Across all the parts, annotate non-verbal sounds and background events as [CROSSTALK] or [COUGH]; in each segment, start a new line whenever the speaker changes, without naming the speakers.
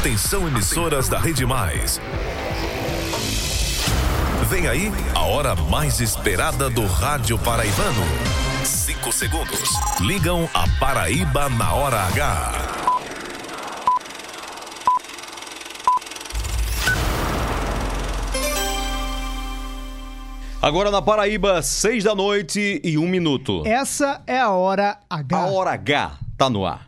Atenção emissoras da Rede Mais. Vem aí a hora mais esperada do rádio paraibano. Cinco segundos. Ligam a Paraíba na hora H.
Agora na Paraíba, seis da noite e um minuto.
Essa é a hora H.
A hora H tá no ar.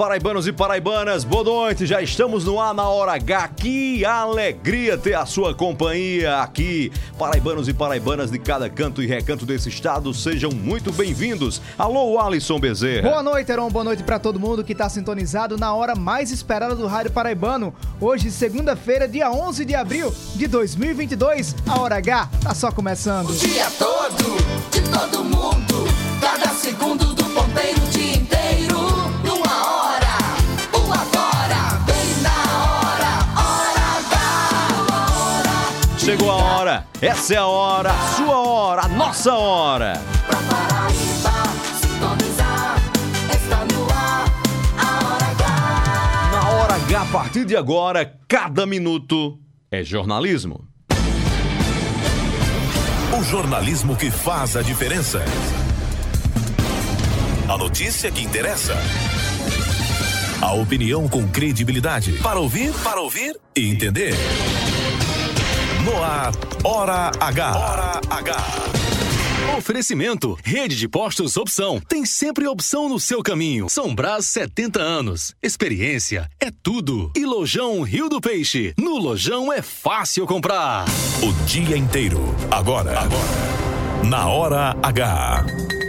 Paraibanos e paraibanas, boa noite, já estamos no ar na hora H. Que alegria ter a sua companhia aqui. Paraibanos e paraibanas de cada canto e recanto desse estado, sejam muito bem-vindos. Alô, Alisson Bezerra.
Boa noite, Heron. Boa noite pra todo mundo que tá sintonizado na hora mais esperada do Rádio Paraibano. Hoje, segunda-feira, dia 11 de abril de 2022. A Hora H tá só começando.
O dia todo, de todo mundo. Cada segundo do ponteiro, o
Chegou a hora, essa é a hora, a sua hora, a nossa hora.
pra Paraíba sintonizar. Está no ar a Hora H.
Na hora H, a partir de agora, cada minuto é jornalismo.
O jornalismo que faz a diferença. A notícia que interessa. A opinião com credibilidade. Para ouvir, para ouvir e entender. No ar, Hora H. Hora H.
Oferecimento. Rede de Postos Opção. Tem sempre opção no seu caminho. São Brás 70 anos. Experiência é tudo. E Lojão Rio do Peixe. No Lojão é fácil comprar.
O dia inteiro. Agora. Agora. Na Hora H.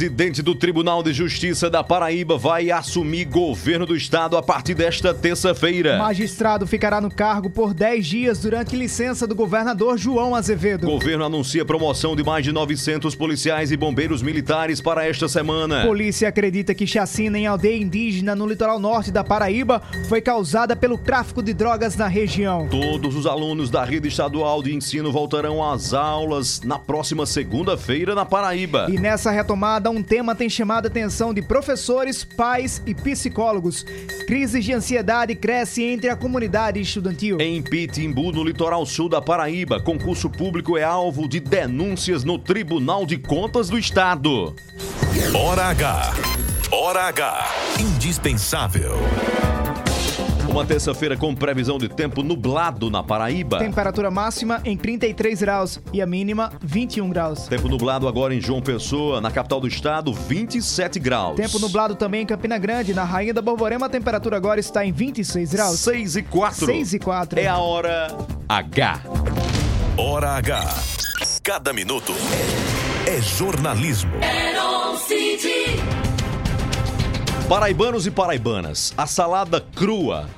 Presidente do Tribunal de Justiça da Paraíba vai assumir governo do estado a partir desta terça-feira.
Magistrado ficará no cargo por 10 dias durante licença do governador João Azevedo.
O governo anuncia promoção de mais de 900 policiais e bombeiros militares para esta semana.
Polícia acredita que chacina em aldeia indígena no litoral norte da Paraíba foi causada pelo tráfico de drogas na região.
Todos os alunos da rede estadual de ensino voltarão às aulas na próxima segunda-feira na Paraíba.
E nessa retomada, um tema tem chamado a atenção de professores, pais e psicólogos. Crises de ansiedade crescem entre a comunidade estudantil.
Em Pitimbu, no litoral sul da Paraíba, concurso público é alvo de denúncias no Tribunal de Contas do Estado.
Hora H. Hora H. Indispensável.
Uma terça-feira com previsão de tempo nublado na Paraíba.
Temperatura máxima em 33 graus e a mínima 21 graus.
Tempo nublado agora em João Pessoa, na capital do estado, 27 graus.
Tempo nublado também em Campina Grande, na Rainha da Borborema, a temperatura agora está em 26 graus.
6 e 4.
6 e 4.
É a hora H.
Hora H. Cada minuto é jornalismo.
Heron City.
Paraibanos e paraibanas, a salada crua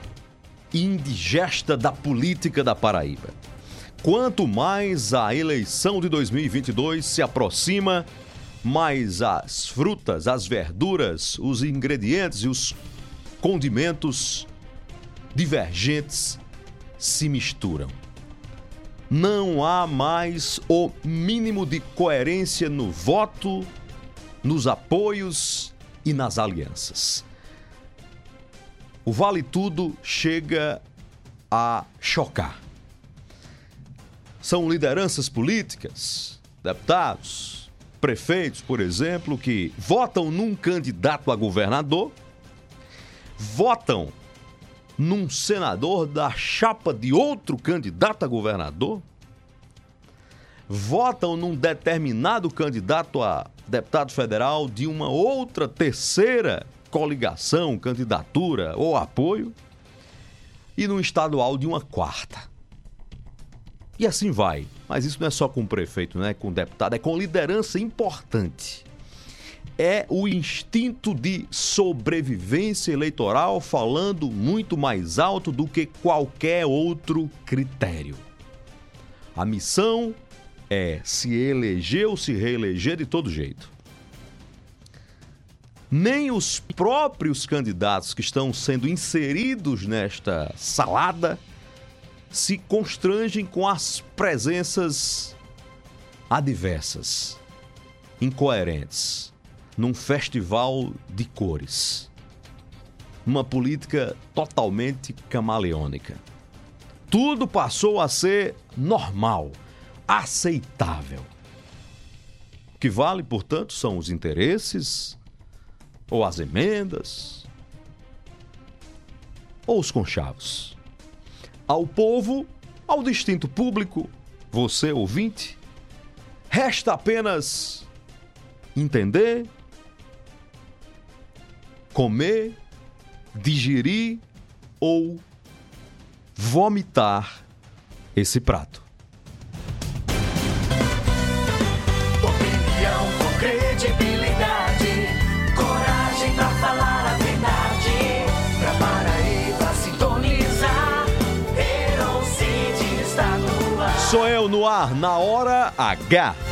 indigesta da política da Paraíba. Quanto mais a eleição de 2022 se aproxima, mais as frutas, as verduras, os ingredientes e os condimentos divergentes se misturam. Não há mais o mínimo de coerência no voto, nos apoios e nas alianças. O Vale Tudo chega a chocar. São lideranças políticas, deputados, prefeitos, por exemplo, que votam num candidato a governador, votam num senador da chapa de outro candidato a governador, votam num determinado candidato a deputado federal de uma outra terceira coligação, candidatura ou apoio, e no estadual de uma quarta. E assim vai. Mas isso não é só com o prefeito, não é com o deputado, é com liderança importante. É o instinto de sobrevivência eleitoral falando muito mais alto do que qualquer outro critério. A missão é se eleger ou se reeleger de todo jeito. Nem os próprios candidatos que estão sendo inseridos nesta salada se constrangem com as presenças adversas, incoerentes, num festival de cores. Uma política totalmente camaleônica. Tudo passou a ser normal, aceitável. O que vale, portanto, são os interesses, ou as emendas, ou os conchavos. Ao povo, ao distinto público, você ouvinte, resta apenas entender, comer, digerir ou vomitar esse prato.
Opinião com credibilidade,
Sou eu no ar, na hora H.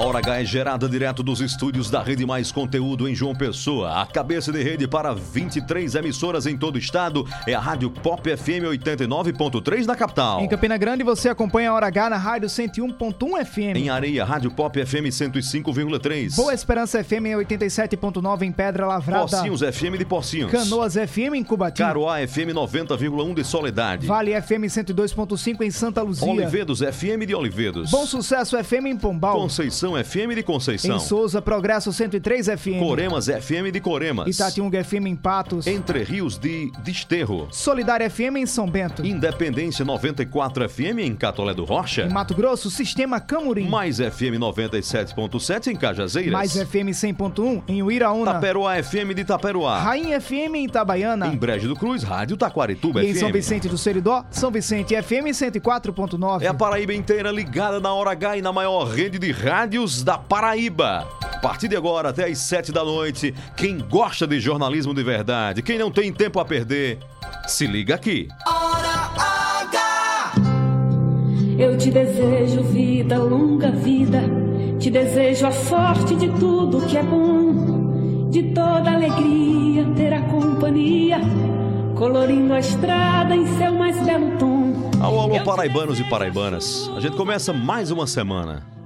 Hora H!
A Hora H é gerada direto dos estúdios da Rede Mais Conteúdo em João Pessoa. A cabeça de rede para 23 emissoras em todo o estado é a Rádio Pop FM 89.3 na capital.
Em Campina Grande você acompanha a Hora H na rádio 101.1 FM.
Em Areia, Rádio Pop FM 105,3.
Boa Esperança FM em 87.9 em Pedra Lavrada.
Pocinhos FM de Pocinhos.
Canoas FM em Cubatinho.
Caroá FM 90,1 de Soledade.
Vale FM 102.5 em Santa Luzia.
Olivedos FM de Olivedos.
Bom Sucesso FM em Pombal.
Conceição FM de Conceição.
Em Souza, Progresso 103 FM.
Coremas FM de Coremas.
Itatiunga FM em Patos.
Entre Rios de Desterro.
Solidária FM em São Bento.
Independência 94 FM em Catolé do Rocha.
Em Mato Grosso, Sistema Camurim.
Mais FM 97.7 em Cajazeiras.
Mais FM 100.1 em Uiraúna.
Taperoá FM de Taperoá.
Rainha FM em Itabaiana.
Em Brejo do Cruz, Rádio Taquarituba
E em
FM.
São Vicente do Seridó, São Vicente FM 104.9.
É a Paraíba inteira ligada na hora H e na maior rede de rádios da Paraíba. A partir de agora até às 7 da noite, quem gosta de jornalismo de verdade, quem não tem tempo a perder, se liga aqui.
Hora H!
Eu te desejo vida, longa vida. Te desejo a sorte de tudo que é bom. De toda alegria ter a companhia. Colorindo a estrada em seu mais belo tom.
Alô, alô, paraibanos e paraibanas. A gente começa mais uma semana.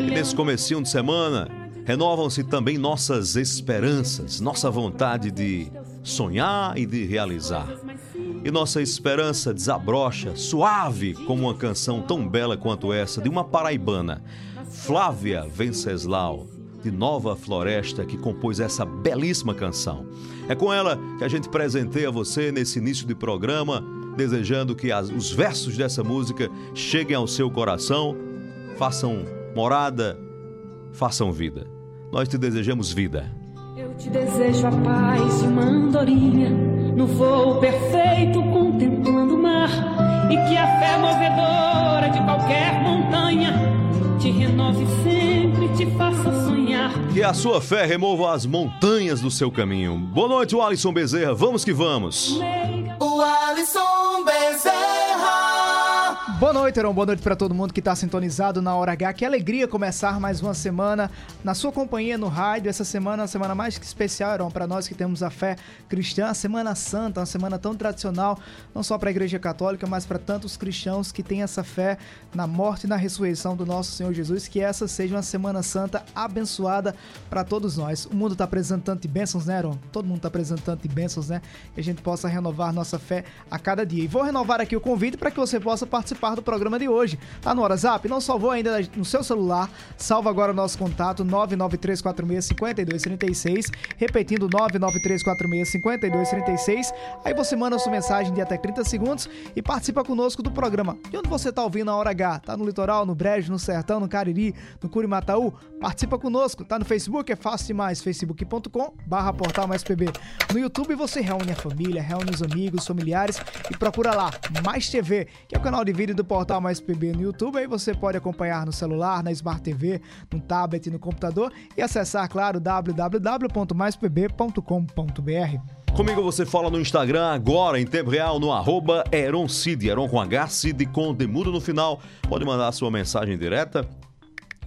E nesse comecinho de semana, renovam-se também nossas esperanças, nossa vontade de sonhar e de realizar. E nossa esperança desabrocha, suave como uma canção tão bela quanto essa de uma paraibana, Flávia Venceslau, de Nova Floresta, que compôs essa belíssima canção. É com ela que a gente presenteia você nesse início de programa, desejando que as- os versos dessa música cheguem ao seu coração, façam morada, façam vida. Nós te desejamos vida.
Eu te desejo a paz de uma andorinha no voo perfeito contemplando o mar e que a fé movedora de qualquer montanha te renove sempre, te faça sonhar.
Que a sua fé remova as montanhas do seu caminho. Boa noite, Alisson Bezerra. Vamos que vamos.
O Alisson Bezerra!
Boa noite, Heron. Boa noite pra todo mundo que tá sintonizado na Hora H. Que alegria começar mais uma semana na sua companhia no rádio. Essa semana é uma semana mais que especial, Heron, pra nós que temos a fé cristã. A Semana Santa, uma semana tão tradicional, não só pra Igreja Católica, mas pra tantos cristãos que têm essa fé na morte e na ressurreição do nosso Senhor Jesus. Que essa seja uma Semana Santa abençoada pra todos nós. O mundo tá apresentando de bênçãos, né, Heron? Todo mundo tá apresentando de bênçãos, né? Que a gente possa renovar nossa fé a cada dia. E vou renovar aqui o convite para que você possa participar participar do programa de hoje. Tá no WhatsApp? Não salvou ainda no seu celular? Salva agora o nosso contato 993465236, repetindo 993465236. Aí você manda sua mensagem de até 30 segundos e participa conosco do programa. E onde você tá ouvindo a hora H? Tá no litoral, no Brejo, no Sertão, no Cariri, no Curimataú? Participa conosco. Tá no Facebook? É fácil demais. facebook.com barra portal mais PB. No YouTube você reúne a família, reúne os amigos, familiares e procura lá Mais TV, que é o canal de vídeo do portal mais PB no YouTube. Aí você pode acompanhar no celular, na Smart TV, no tablet, no computador e acessar, claro, www.maispb.com.br.
Comigo você fala no Instagram agora, em tempo real, no arroba Eron Cid, Eron com H, Cid com demudo no final. Pode mandar a sua mensagem direta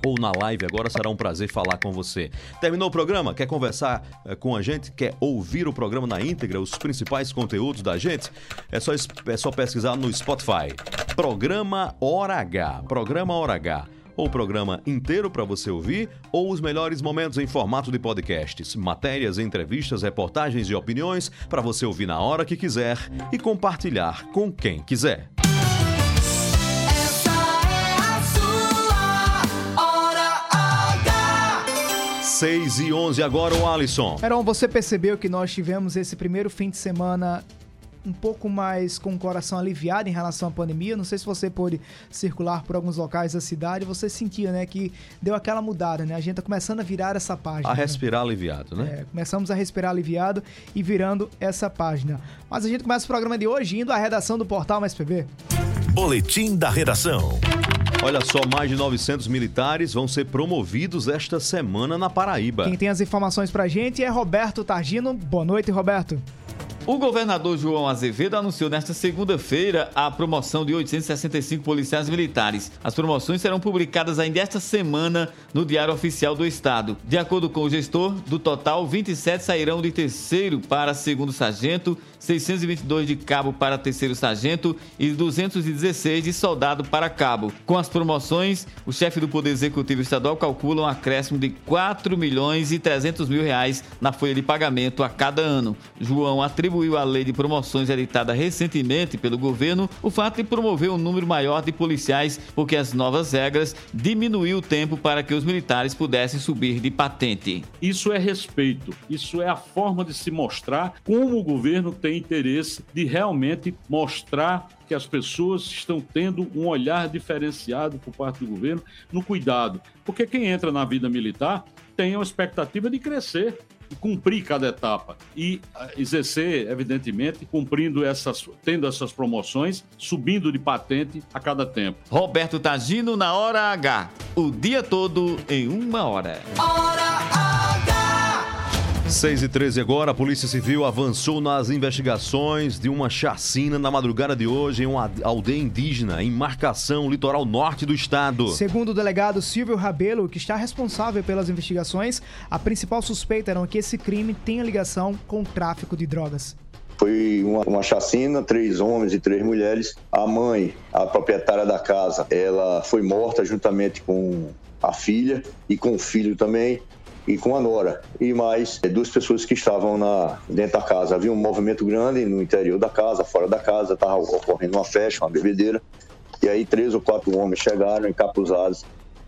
ou na live agora, será um prazer falar com você. Terminou o programa? Quer conversar eh, com a gente? Quer ouvir o programa na íntegra, os principais conteúdos da gente? É só, é só pesquisar no Spotify. Programa Hora H. Programa Hora H. Ou o programa inteiro para você ouvir, ou os melhores momentos em formato de podcasts, matérias, entrevistas, reportagens e opiniões para você ouvir na hora que quiser e compartilhar com quem quiser. 6 e 11 agora o Alisson.
Heron, você percebeu que nós tivemos esse primeiro fim de semana um pouco mais com o coração aliviado em relação à pandemia. Não sei se você pôde circular por alguns locais da cidade, você sentia, né, que deu aquela mudada, né? A gente tá começando a virar essa página.
A
né?
respirar aliviado, né?
É, começamos a respirar aliviado e virando essa página. Mas a gente começa o programa de hoje indo à redação do portal Mais PB.
Boletim da redação.
Olha só, mais de 900 militares vão ser promovidos esta semana na Paraíba.
Quem tem as informações pra gente é Roberto Targino. Boa noite, Roberto.
O governador João Azevedo anunciou nesta segunda-feira a promoção de 865 policiais militares. As promoções serão publicadas ainda esta semana no Diário Oficial do Estado. De acordo com o gestor, do total, 27 sairão de terceiro para segundo sargento, 622 de cabo para terceiro sargento e 216 de soldado para cabo. Com as promoções, o chefe do Poder Executivo Estadual calcula um acréscimo de 4 milhões e 300 mil reais na folha de pagamento a cada ano. João atribuiu à lei de promoções editada recentemente pelo governo o fato de promover um número maior de policiais, porque as novas regras diminuiu o tempo para que os militares pudessem subir de patente.
Isso é respeito, isso é a forma de se mostrar como o governo tem interesse de realmente mostrar que as pessoas estão tendo um olhar diferenciado por parte do governo no cuidado. Porque quem entra na vida militar tem uma expectativa de crescer cumprir cada etapa e ah, exercer, evidentemente, cumprindo essas, tendo essas promoções, subindo de patente a cada tempo.
Roberto Tagino na hora H. O dia todo em uma hora.
Hora H.
6 e 13 agora, a Polícia Civil avançou nas investigações de uma chacina na madrugada de hoje em uma aldeia indígena em Marcação, litoral norte do estado.
Segundo o delegado Silvio Rabelo, que está responsável pelas investigações, a principal suspeita era que esse crime tenha ligação com o tráfico de drogas.
Foi uma, uma chacina, três homens e três mulheres. A mãe, a proprietária da casa, ela foi morta juntamente com a filha e com o filho também e com a nora e mais eh, duas pessoas que estavam na, dentro da casa. Havia um movimento grande no interior da casa, fora da casa, estava ocorrendo uma festa, uma bebedeira. E aí três ou quatro homens chegaram encapuzados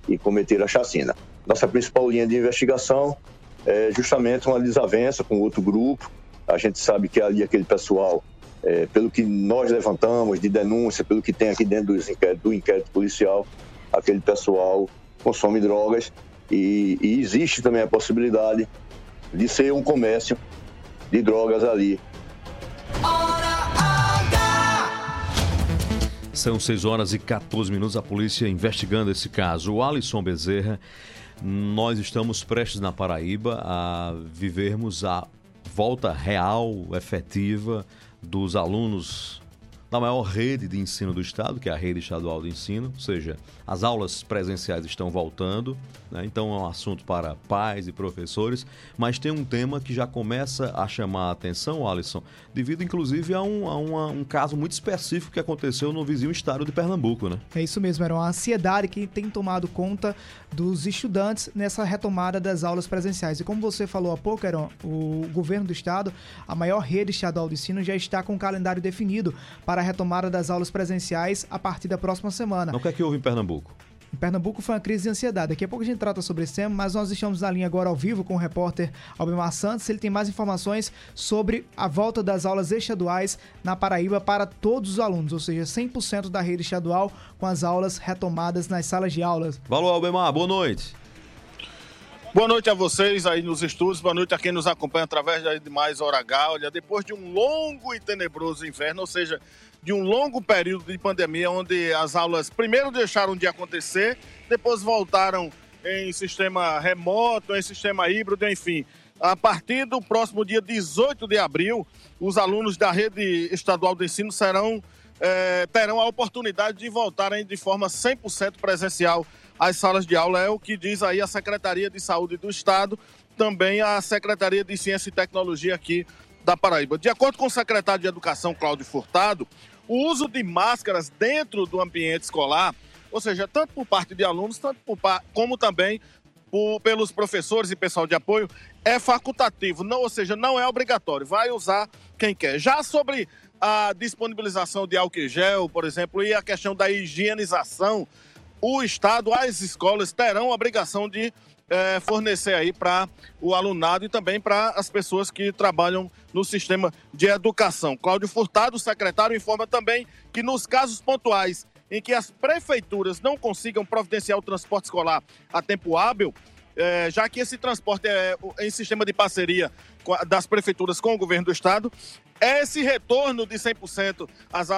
e cometeram a chacina. Nossa principal linha de investigação é justamente uma desavença com outro grupo. A gente sabe que ali aquele pessoal, é, pelo que nós levantamos de denúncia, pelo que tem aqui dentro do inquérito, do inquérito policial, aquele pessoal consome drogas e, e existe também a possibilidade de ser um comércio de drogas ali.
São 6 horas e 14 minutos, a polícia investigando esse caso. O Alisson Bezerra, nós estamos prestes na Paraíba a vivermos a volta real, efetiva dos alunos da maior rede de ensino do estado, que é a rede estadual de ensino, ou seja, as aulas presenciais estão voltando, né? então é um assunto para pais e professores, mas tem um tema que já começa a chamar a atenção, Alisson, devido inclusive a um, a uma- um caso muito específico que aconteceu no vizinho estado de Pernambuco, né?
É isso mesmo, era uma ansiedade que tem tomado conta dos estudantes nessa retomada das aulas presenciais. E como você falou há pouco, Heron, o governo do estado, a maior rede estadual de ensino, já está com o calendário definido para retomada das aulas presenciais a partir da próxima semana.
O que é que houve em Pernambuco?
Em Pernambuco foi uma crise de ansiedade. Daqui a pouco a gente trata sobre esse tema, mas nós estamos na linha agora ao vivo com o repórter Albemar Santos. Ele tem mais informações sobre a volta das aulas estaduais na Paraíba para todos os alunos, ou seja, 100% da rede estadual com as aulas retomadas nas salas de aulas.
Valeu, Albemar, boa noite.
Boa noite a vocês aí nos estúdios, boa noite a quem nos acompanha através de mais Hora H. Olha, depois de um longo e tenebroso inverno, ou seja, de um longo período de pandemia, onde as aulas primeiro deixaram de acontecer, depois voltaram em sistema remoto, em sistema híbrido, enfim. A partir do próximo dia 18 de abril, os alunos da rede estadual de ensino serão, eh, terão a oportunidade de voltarem de forma 100% presencial às salas de aula. É o que diz aí a Secretaria de Saúde do Estado, também a Secretaria de Ciência e Tecnologia aqui da Paraíba. De acordo com o secretário de Educação, Cláudio Furtado, o uso de máscaras dentro do ambiente escolar, ou seja, tanto por parte de alunos, tanto por, como também por, pelos professores e pessoal de apoio, é facultativo, não, ou seja, não é obrigatório, vai usar quem quer. Já sobre a disponibilização de álcool gel, por exemplo, e a questão da higienização, o Estado, as escolas terão a obrigação de é, fornecer aí para o alunado e também para as pessoas que trabalham no sistema de educação. Cláudio Furtado, secretário, informa também que nos casos pontuais em que as prefeituras não consigam providenciar o transporte escolar a tempo hábil, é, já que esse transporte é em sistema de parceria das prefeituras com o governo do estado, esse retorno de 100%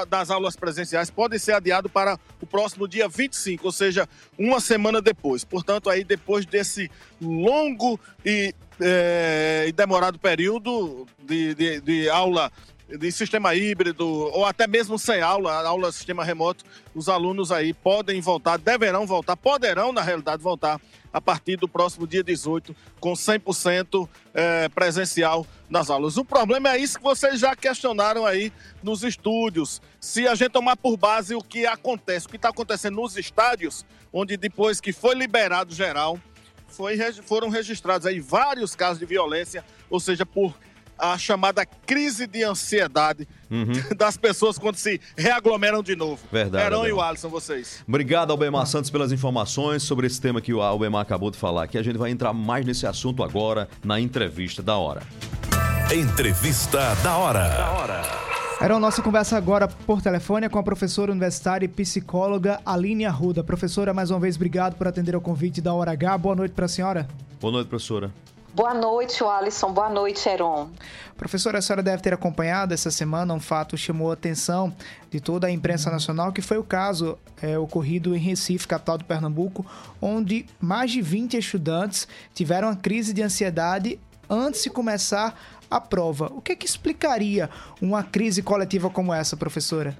das aulas presenciais pode ser adiado para o próximo dia 25, ou seja, uma semana depois. Portanto, aí depois desse longo e, é, e demorado período de, de, de aula de sistema híbrido ou até mesmo sem aula, aula sistema remoto, os alunos aí podem voltar, deverão voltar, poderão na realidade voltar a partir do próximo dia 18 com 100% é, presencial nas aulas. O problema é isso que vocês já questionaram aí nos estúdios. Se a gente tomar por base o que acontece, o que está acontecendo nos estádios, onde depois que foi liberado geral, foi, foram registrados aí vários casos de violência, ou seja, por a chamada crise de ansiedade uhum. [LAUGHS] das pessoas quando se reaglomeram de novo.
Verdade.
Herão e o Alisson, vocês.
Obrigado, Albemar Santos, pelas informações sobre esse tema que o Albemar acabou de falar, que a gente vai entrar mais nesse assunto agora na entrevista da hora.
Entrevista da hora. Da hora.
Era a nossa conversa agora por telefone com a professora universitária e psicóloga Aline Arruda. Professora, mais uma vez, obrigado por atender ao convite da Hora H. Boa noite para a senhora.
Boa noite, professora.
Boa noite, Alisson. Boa noite, Heron.
Professora, a senhora deve ter acompanhado essa semana um fato que chamou a atenção de toda a imprensa nacional, que foi o caso é, ocorrido em Recife, capital do Pernambuco, onde mais de 20 estudantes tiveram uma crise de ansiedade antes de começar a prova. O que, é que explicaria uma crise coletiva como essa, professora?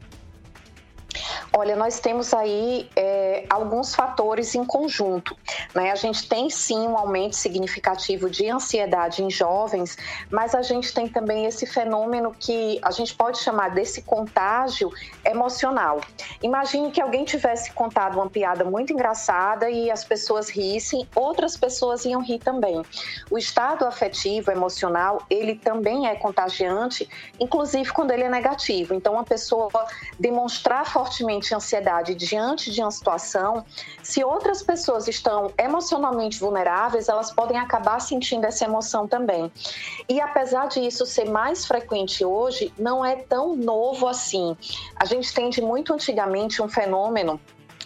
Olha, nós temos aí é, alguns fatores em conjunto. Né? A gente tem sim um aumento significativo de ansiedade em jovens, mas a gente tem também esse fenômeno que a gente pode chamar desse contágio emocional. Imagine que alguém tivesse contado uma piada muito engraçada e as pessoas rissem, outras pessoas iam rir também. O estado afetivo, emocional, ele também é contagiante, inclusive quando ele é negativo. Então, uma pessoa demonstrar fortemente ansiedade diante de uma situação, se outras pessoas estão emocionalmente vulneráveis, elas podem acabar sentindo essa emoção também. E apesar de isso ser mais frequente hoje, não é tão novo assim. A gente tem de muito antigamente um fenômeno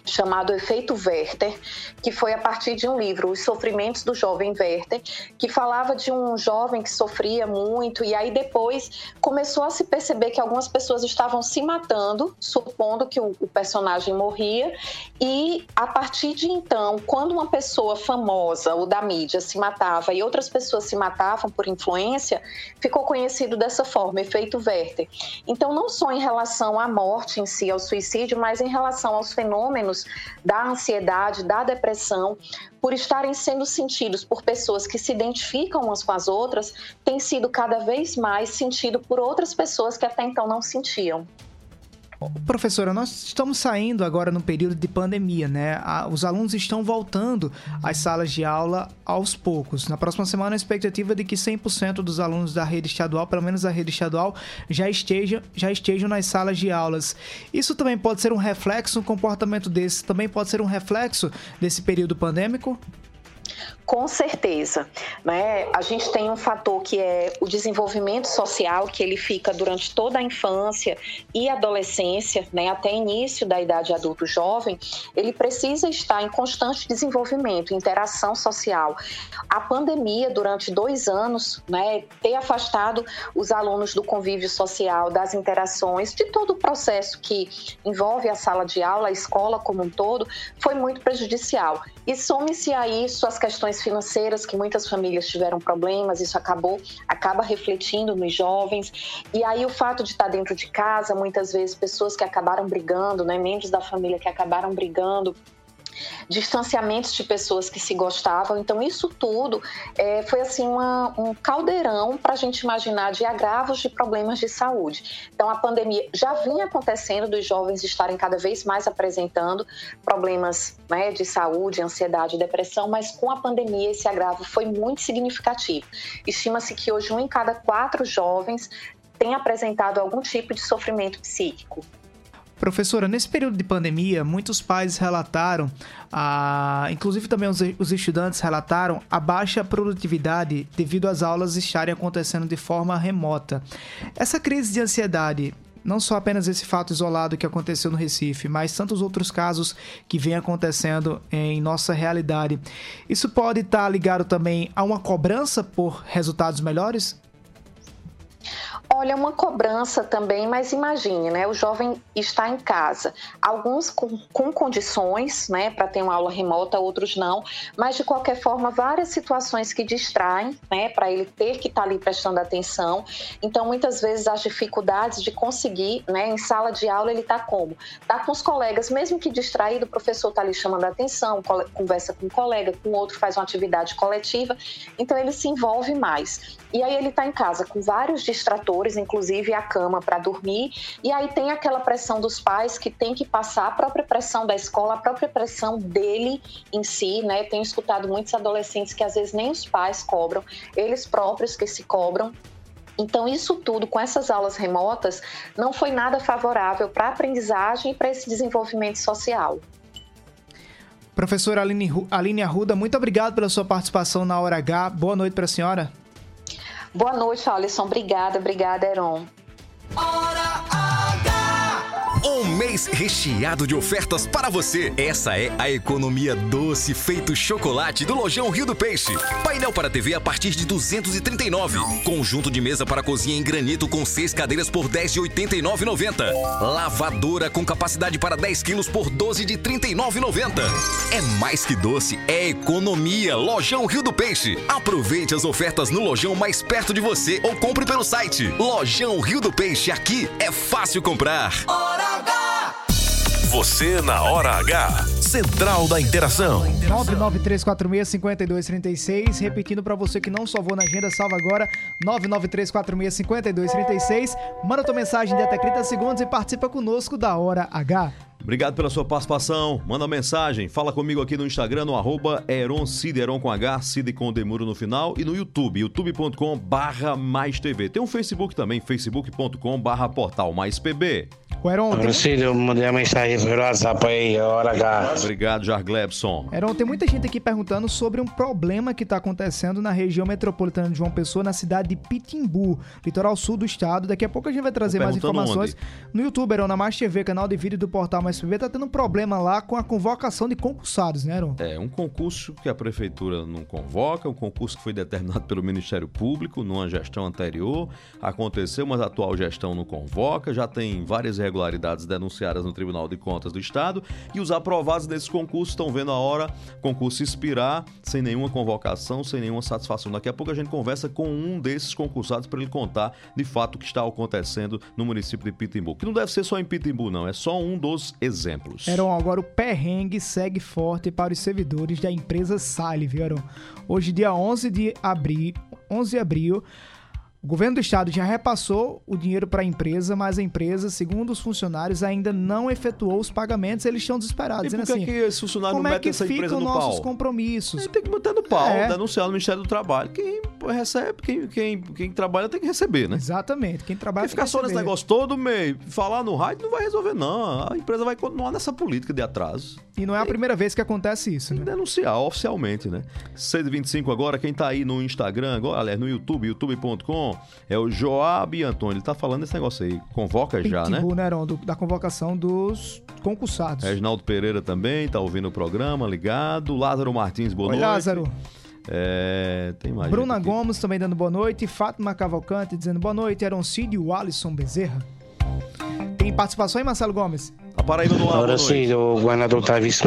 chamado Efeito Werther, que foi a partir de um livro, Os Sofrimentos do Jovem Werther, que falava de um jovem que sofria muito e aí depois começou a se perceber que algumas pessoas estavam se matando, supondo que o, personagem morria, e a partir de então, quando uma pessoa famosa ou da mídia se matava e outras pessoas se matavam por influência, ficou conhecido dessa forma, Efeito Werther. Então, não só em relação à morte em si, ao suicídio, mas em relação aos fenômenos da ansiedade, da depressão, por estarem sendo sentidos por pessoas que se identificam umas com as outras, tem sido cada vez mais sentido por outras pessoas que até então não sentiam.
Professora, nós estamos saindo agora no período de pandemia, né? Os alunos estão voltando às salas de aula aos poucos. Na próxima semana, a expectativa é de que 100% dos alunos da rede estadual, pelo menos da rede estadual, já estejam, já estejam nas salas de aulas. Isso também pode ser um reflexo, um comportamento desse também pode ser um reflexo desse período pandêmico?
Com certeza, né? A gente tem um fator que é o desenvolvimento social, que ele fica durante toda a infância e adolescência, né? Até início da idade adulto jovem, ele precisa estar em constante desenvolvimento, interação social. A pandemia durante dois anos, né? Ter afastado os alunos do convívio social, das interações, de todo o processo que envolve a sala de aula, a escola como um todo, foi muito prejudicial. E some-se a isso as questões financeiras que muitas famílias tiveram problemas, isso acabou acaba refletindo nos jovens. E aí o fato de estar dentro de casa, muitas vezes pessoas que acabaram brigando, né, membros da família que acabaram brigando, distanciamentos de pessoas que se gostavam. Então, isso tudo é, foi assim uma, um caldeirão para a gente imaginar de agravos de problemas de saúde. Então, a pandemia já vinha acontecendo dos jovens estarem cada vez mais apresentando problemas né, de saúde, ansiedade, depressão, mas com a pandemia esse agravo foi muito significativo. Estima-se que hoje um em cada quatro jovens tem apresentado algum tipo de sofrimento psíquico.
Professora, nesse período de pandemia, muitos pais relataram, ah, inclusive também os, os estudantes relataram, a baixa produtividade devido às aulas estarem acontecendo de forma remota. Essa crise de ansiedade, não só apenas esse fato isolado que aconteceu no Recife, mas tantos outros casos que vêm acontecendo em nossa realidade, isso pode estar ligado também a uma cobrança por resultados melhores?
Olha, uma cobrança também, mas imagine, né? O jovem está em casa, alguns com, com condições, né, para ter uma aula remota, outros não, mas de qualquer forma, várias situações que distraem, né, para ele ter que estar ali prestando atenção. Então, muitas vezes, as dificuldades de conseguir, né, em sala de aula, ele está como? Está com os colegas, mesmo que distraído, o professor está ali chamando a atenção, conversa com um colega, com outro, faz uma atividade coletiva, então ele se envolve mais. E aí ele está em casa com vários distratores, inclusive a cama para dormir, e aí tem aquela pressão dos pais que tem que passar a própria pressão da escola, a própria pressão dele em si, né? Tenho escutado muitos adolescentes que às vezes nem os pais cobram, eles próprios que se cobram. Então, isso tudo, com essas aulas remotas, não foi nada favorável para a aprendizagem e para esse desenvolvimento social.
Professora Aline, Aline Arruda, muito obrigado pela sua participação na Hora H. Boa noite para a senhora.
Boa noite, Alisson. Obrigada, obrigada, Heron.
Um mês recheado de ofertas para você. Essa é a economia doce feito chocolate do Lojão Rio do Peixe. Painel para TV a partir de 239. Conjunto de mesa para cozinha em granito com seis cadeiras por 10 de 89,90. Lavadora com capacidade para 10 quilos por 12 de 39,90. É mais que doce, é economia. Lojão Rio do Peixe. Aproveite as ofertas no lojão mais perto de você ou compre pelo site. Lojão Rio do Peixe. Aqui é fácil comprar.
Você na hora H. Central da Interação.
993465236, repetindo para você que não salvou na agenda, salva agora 993465236. Manda tua mensagem de até 30 segundos e participa conosco da Hora H.
Obrigado pela sua participação. Manda mensagem, fala comigo aqui no Instagram, no arroba Eron Cid, Eron com H, Cid com Demuro no final, e no YouTube, youtube.com barra mais TV. Tem um Facebook também, facebook.com barra portal mais PB.
O Heron, tem,
Cílio, eu mandei a mensagem pelo WhatsApp aí, hora H.
Obrigado, Jarglebson.
Heron, tem muita gente aqui perguntando sobre um problema que está acontecendo na região metropolitana de João Pessoa, na cidade de Pitimbu, litoral sul do estado. Daqui a pouco a gente vai trazer mais
perguntando
informações. No YouTube, Heron, na Mais TV, canal de vídeo do portal Mais PB, tá tendo um problema lá com a convocação de concursados, né, Heron?
É um concurso que a prefeitura não convoca, um concurso que foi determinado pelo Ministério Público numa gestão anterior. Aconteceu, mas a atual gestão não convoca. Já tem várias irregularidades denunciadas no Tribunal de Contas do Estado. E os aprovados desse concurso estão vendo a hora concurso expirar sem nenhuma convocação, sem nenhuma satisfação. Daqui a pouco a gente conversa com um desses concursados para ele contar de fato o que está acontecendo no município de Pitimbu. Que não deve ser só em Pitimbu, não. É só um dos exemplos.
Heron, agora o perrengue segue forte para os servidores da empresa Sale, viu, Heron? Hoje, dia 11 de abril, 11 de abril, O governo do estado já repassou o dinheiro para a empresa, mas a empresa, segundo os funcionários, ainda não efetuou os pagamentos. Eles estão desesperados,
E por que,
assim:
que esse funcionário
como
não
é
mete
que
essa empresa
ficam
no
nossos
pau?
compromissos?
Tem que botar no pau,
É.
denunciar no Ministério do Trabalho. Quem recebe, quem, quem, quem trabalha tem que receber, né?
Exatamente. Quem trabalha
Porque ficar
tem que
só nesse negócio todo mês, falar no rádio não vai resolver, não. A empresa vai continuar nessa política de atraso.
E não é a primeira vez que acontece isso, né?
Denunciar oficialmente, né? 6h25 agora, quem tá aí no Instagram agora, aliás, no YouTube, youtube.com, é o Joab Antônio. Ele tá falando esse negócio aí. Convoca já, né?
Pitbull, né, Heron, do- da convocação dos concursados.
Reginaldo Pereira também tá ouvindo o programa, ligado. Lázaro Martins, boa
Oi,
noite.
Lázaro.
É, tem mais.
Bruna
aqui.
Gomes também dando boa noite. Fátima Cavalcante dizendo boa noite. Eroncídio e o Alisson Bezerra. Tem participação aí, Marcelo Gomes?
A Paraíba no ar, boa
Agora sim, o governador Tavis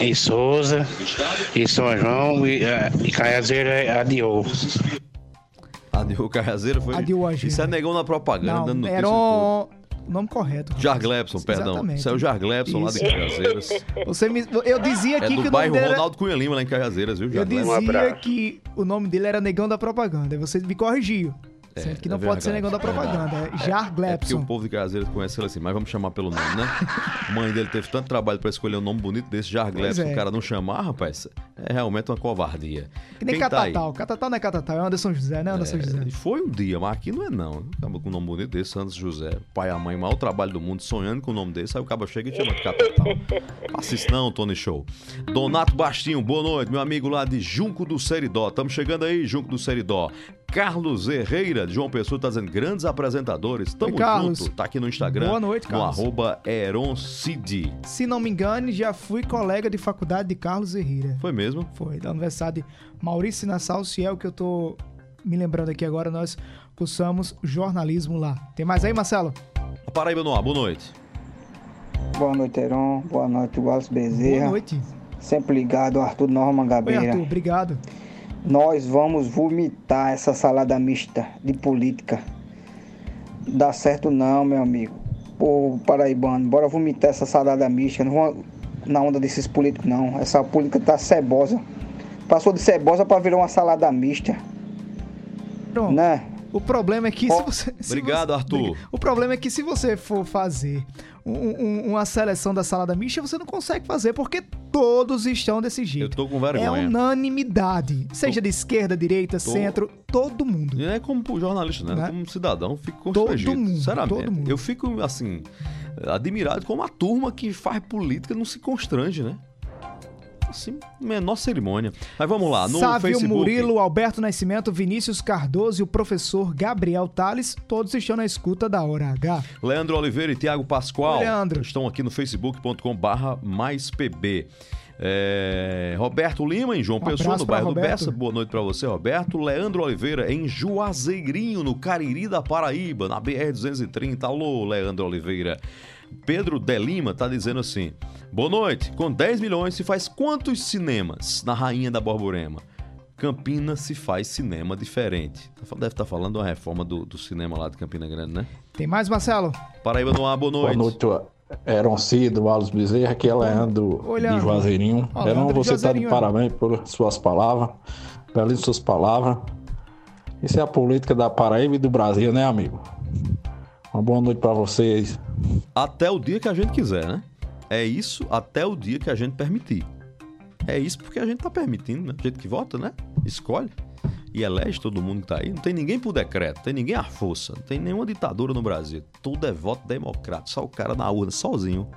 e Souza, e São João, e, eh, e Caiazeira adiou.
Adiou Carrazeiro foi.
Adiou a gente.
Isso é negão na propaganda,
Não,
dando notícia
era o o nome correto.
Jarglebson, perdão.
Exatamente.
Isso é o Jarglebson lá de. Cajazeiras. [LAUGHS]
Você me- eu dizia
É
aqui que
do
o nome
bairro
era...
Ronaldo Cunha Lima, lá em Cajazeiras, viu,
Eu
Jarglebson?
dizia que o nome dele era Negão da Propaganda. e Você me corrigiu. Sendo que não
é
pode ser. Negão da Propaganda. É Jar
É porque o povo de Cajazeiras conhece ele assim, mas vamos chamar pelo nome, né? [LAUGHS] Mãe dele teve tanto trabalho pra escolher um nome bonito desse, Jarglebson,
Pois é.
o cara não chamar, rapaz, é realmente uma covardia.
Que nem
Quem tá?
Catatal. Catatal não é Catatal, é Anderson José, né, Anderson José?
Foi um dia, mas aqui não é não. Acaba com um nome bonito desse, Santos José. Pai e a mãe, maior trabalho do mundo, sonhando com o nome desse. Aí o cabo chega e chama de Catatal. [LAUGHS] Faça isso não, Tony Show. Donato Bastinho, boa noite, meu amigo lá de Junco do Seridó. Estamos chegando aí, Junco do Seridó. Carlos Herreira, de João Pessoa, tá dizendo grandes apresentadores. Tamo
Oi, Carlos.
junto. Tá aqui no Instagram.
Boa noite, Carlos.
No arroba Eroncid.
Se não me engane, já fui colega de faculdade de Carlos Herrera.
Foi mesmo?
Foi, da Universidade de Maurício Nassau Ciel, que eu tô me lembrando aqui agora, nós cursamos jornalismo lá. Tem mais aí, Marcelo?
Paraíba no ar, boa noite.
Boa noite, Heron. Boa noite, Wallace Bezerra.
Boa noite.
Sempre ligado, Arthur Norma
Oi,
Gabeira.
Arthur, obrigado.
Nós vamos vomitar essa salada mista de política. Dá certo não, meu amigo. Pô, paraibano, bora vomitar essa salada mista. Não vamos na onda desses políticos, não. Essa política tá cebosa. Passou de cebosa pra virar uma salada mista.
Pronto.
Né?
O problema é que se você. se
Obrigado,
você-
Arthur.
O problema é que se você for fazer um- um- uma seleção da salada mista, você não consegue fazer, porque todos estão desse
Eu
jeito.
tô com
É
vergonha.
unanimidade. Seja de esquerda, direita,
Tô-
centro, todo mundo.
E não é como jornalista, né?
Né?
Como cidadão, fico
Todo
constrangido.
mundo,
sinceramente.
todo mundo.
Eu fico, assim, admirado como a turma que faz política não se constrange, né? Assim, menor cerimônia. Mas vamos lá, no
Sávio
Facebook.
Murilo, Alberto Nascimento, Vinícius Cardoso e o professor Gabriel Tales, todos estão na escuta da Hora H.
Leandro Oliveira e Tiago Pascoal
Leandro.
estão aqui no facebook.com barra mais pb. É, Roberto Lima, em João
Um
Pessoa, no bairro do. Bessa. Boa noite pra você, Roberto. Leandro Oliveira, em Juazeirinho, no Cariri da Paraíba, na BR-230. Alô, Leandro Oliveira. Pedro De Lima tá dizendo assim: Boa noite. Com 10 milhões se faz quantos cinemas na Rainha da Borborema? Campina se faz cinema diferente. Tá Deve estar falando da reforma do, do cinema lá de Campina Grande, né?
Tem mais, Marcelo?
Paraíba no ar, boa noite.
Boa noite, Eron Cido, Wallace Bezerra, aqui é Leandro
Oi,
de. Juazeirinho.
Ó,
Eron, você está de parabéns por suas palavras, belíssimas suas palavras. Isso é a política da Paraíba e do Brasil, né, amigo? Uma boa noite para vocês.
Até o dia que a gente quiser, né? É isso até o dia que a gente permitir. É isso porque a gente tá permitindo, né? A gente que vota, né? Escolhe. E elege todo mundo que tá aí. Não tem ninguém por decreto, não tem ninguém à força, não tem nenhuma ditadura no Brasil. Tudo é voto democrático. Só o cara na urna, sozinho.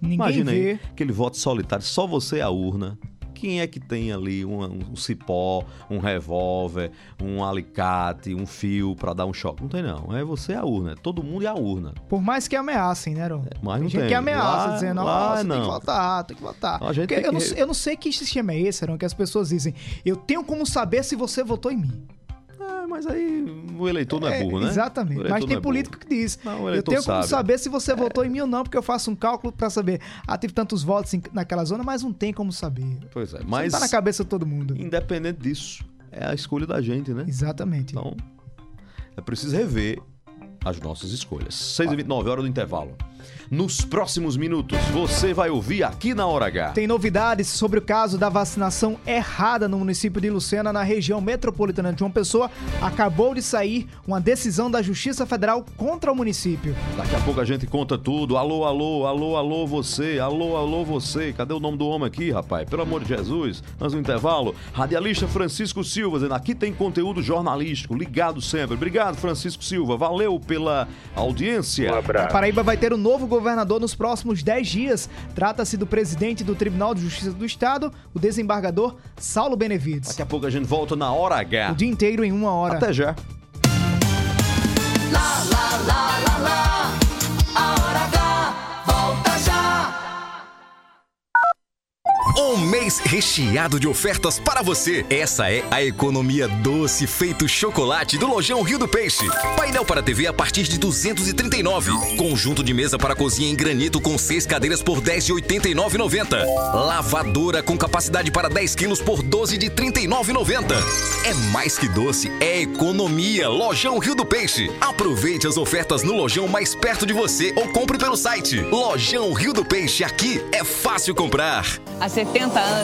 Ninguém
Imagina
vê.
aí, aquele voto solitário, só você a urna. Quem é que tem ali um, um cipó, um revólver, um alicate, um fio pra dar um choque? Não tem não. É você e a urna. É todo mundo e a urna.
Por mais que ameacem, né, Ron?
mas
tem
não
gente
tem.
que ameaça,
Lá-
dizendo, nossa, tem
não.
que votar, tem que votar.
A gente tem
eu,
que
não, eu não sei que sistema é esse, Ron, que as pessoas dizem, eu tenho como saber se você votou em mim.
É, mas aí o eleitor não é burro, né?
Exatamente. Mas tem
é
político que diz,
Não,
eu tenho como
sabe. É.
saber se você votou em mim ou não, porque eu faço um cálculo pra saber, ah, teve tantos votos naquela zona, mas não tem como saber.
Pois é,
Isso
mas
não tá na cabeça de todo mundo.
independente disso, é a escolha da gente, né?
Exatamente.
Então, é preciso rever as nossas escolhas. 6h29, hora do intervalo. Nos próximos minutos, você vai ouvir aqui na Hora H.
Tem novidades sobre o caso da vacinação errada no município de Lucena, na região metropolitana de João Pessoa. Acabou de sair uma decisão da Justiça Federal contra o município.
Daqui a pouco a gente conta tudo. Alô, alô, alô, alô, você. Alô, alô, você. Cadê o nome do homem aqui, rapaz? Pelo amor de Jesus. Antes do intervalo, radialista Francisco Silva dizendo aqui tem conteúdo jornalístico. Ligado sempre. Obrigado, Francisco Silva. Valeu pela audiência.
A Paraíba vai ter um novo governador nos próximos 10 dias. Trata-se do presidente do Tribunal de Justiça do Estado, o desembargador Saulo Benevides.
Daqui a pouco a gente volta na Hora H.
O dia inteiro em uma hora.
Até já.
Lá, lá, lá,
mês recheado de ofertas para você. Essa é a economia doce feito chocolate do Lojão Rio do Peixe. Painel para TV a partir de 239. Conjunto de mesa para cozinha em granito com seis cadeiras por 10 de 89,90. Lavadora com capacidade para 10 quilos por 12 de 39,90. É mais que doce, é economia. Lojão Rio do Peixe. Aproveite as ofertas no lojão mais perto de você ou compre pelo site. Lojão Rio do Peixe. Aqui é fácil comprar.
Há 70 anos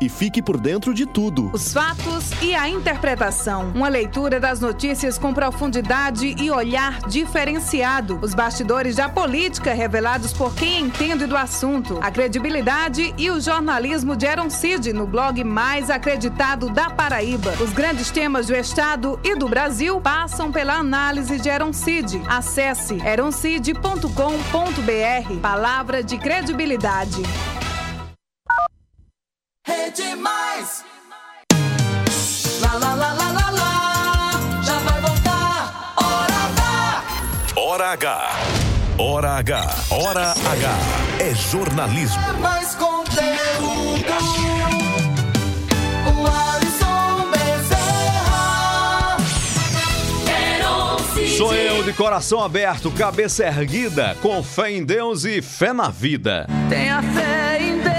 e fique por dentro de tudo.
Os fatos e a interpretação. Uma leitura das notícias com profundidade e olhar diferenciado. Os bastidores da política revelados por quem entende do assunto. A credibilidade e o jornalismo de Aaron Cid no blog mais acreditado da Paraíba. Os grandes temas do Estado e do Brasil passam pela análise de Aaron Cid. Acesse eroncid.com.br. Palavra de credibilidade.
Rede Mais. Lá, lá, lá, lá, lá, lá. Já vai voltar. Hora H.
Hora H. Hora H. Hora H. É jornalismo.
É mais conteúdo. O Alisson Bezerra. Quero se
Sou eu de coração aberto, cabeça erguida, com fé em Deus e fé na vida.
Tenha fé em Deus,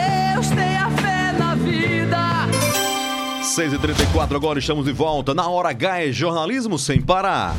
6h34, agora estamos de volta. Na Hora H é jornalismo sem parar.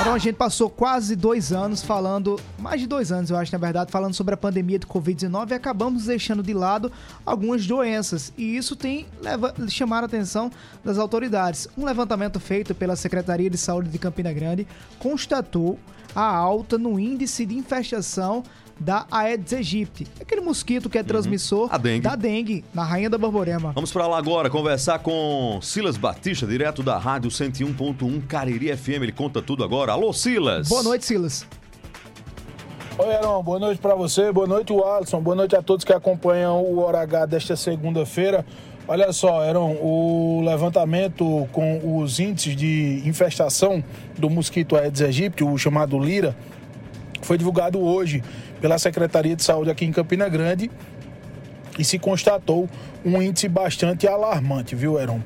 Então, a gente passou quase dois anos falando, mais de dois anos eu acho, na verdade, falando sobre a pandemia de Covid-19 e acabamos deixando de lado algumas doenças. E isso tem leva, chamado a atenção das autoridades. Um levantamento feito pela Secretaria de Saúde de Campina Grande constatou a alta no índice de infestação da Aedes aegypti, aquele mosquito que é transmissor
A dengue.
da dengue, na Rainha da Borborema.
Vamos pra lá agora conversar com Silas Batista, direto da Rádio 101.1 Cariri FM. Ele conta tudo agora. Alô, Silas.
Boa noite, Silas.
Oi, Heron, boa noite para você, boa noite, Alisson, boa noite a todos que acompanham o Hora H desta segunda-feira. Olha só, Heron, o levantamento com os índices de infestação do mosquito Aedes aegypti, o chamado Lira, foi divulgado hoje pela Secretaria de Saúde aqui em Campina Grande e se constatou um índice bastante alarmante, viu, Heron?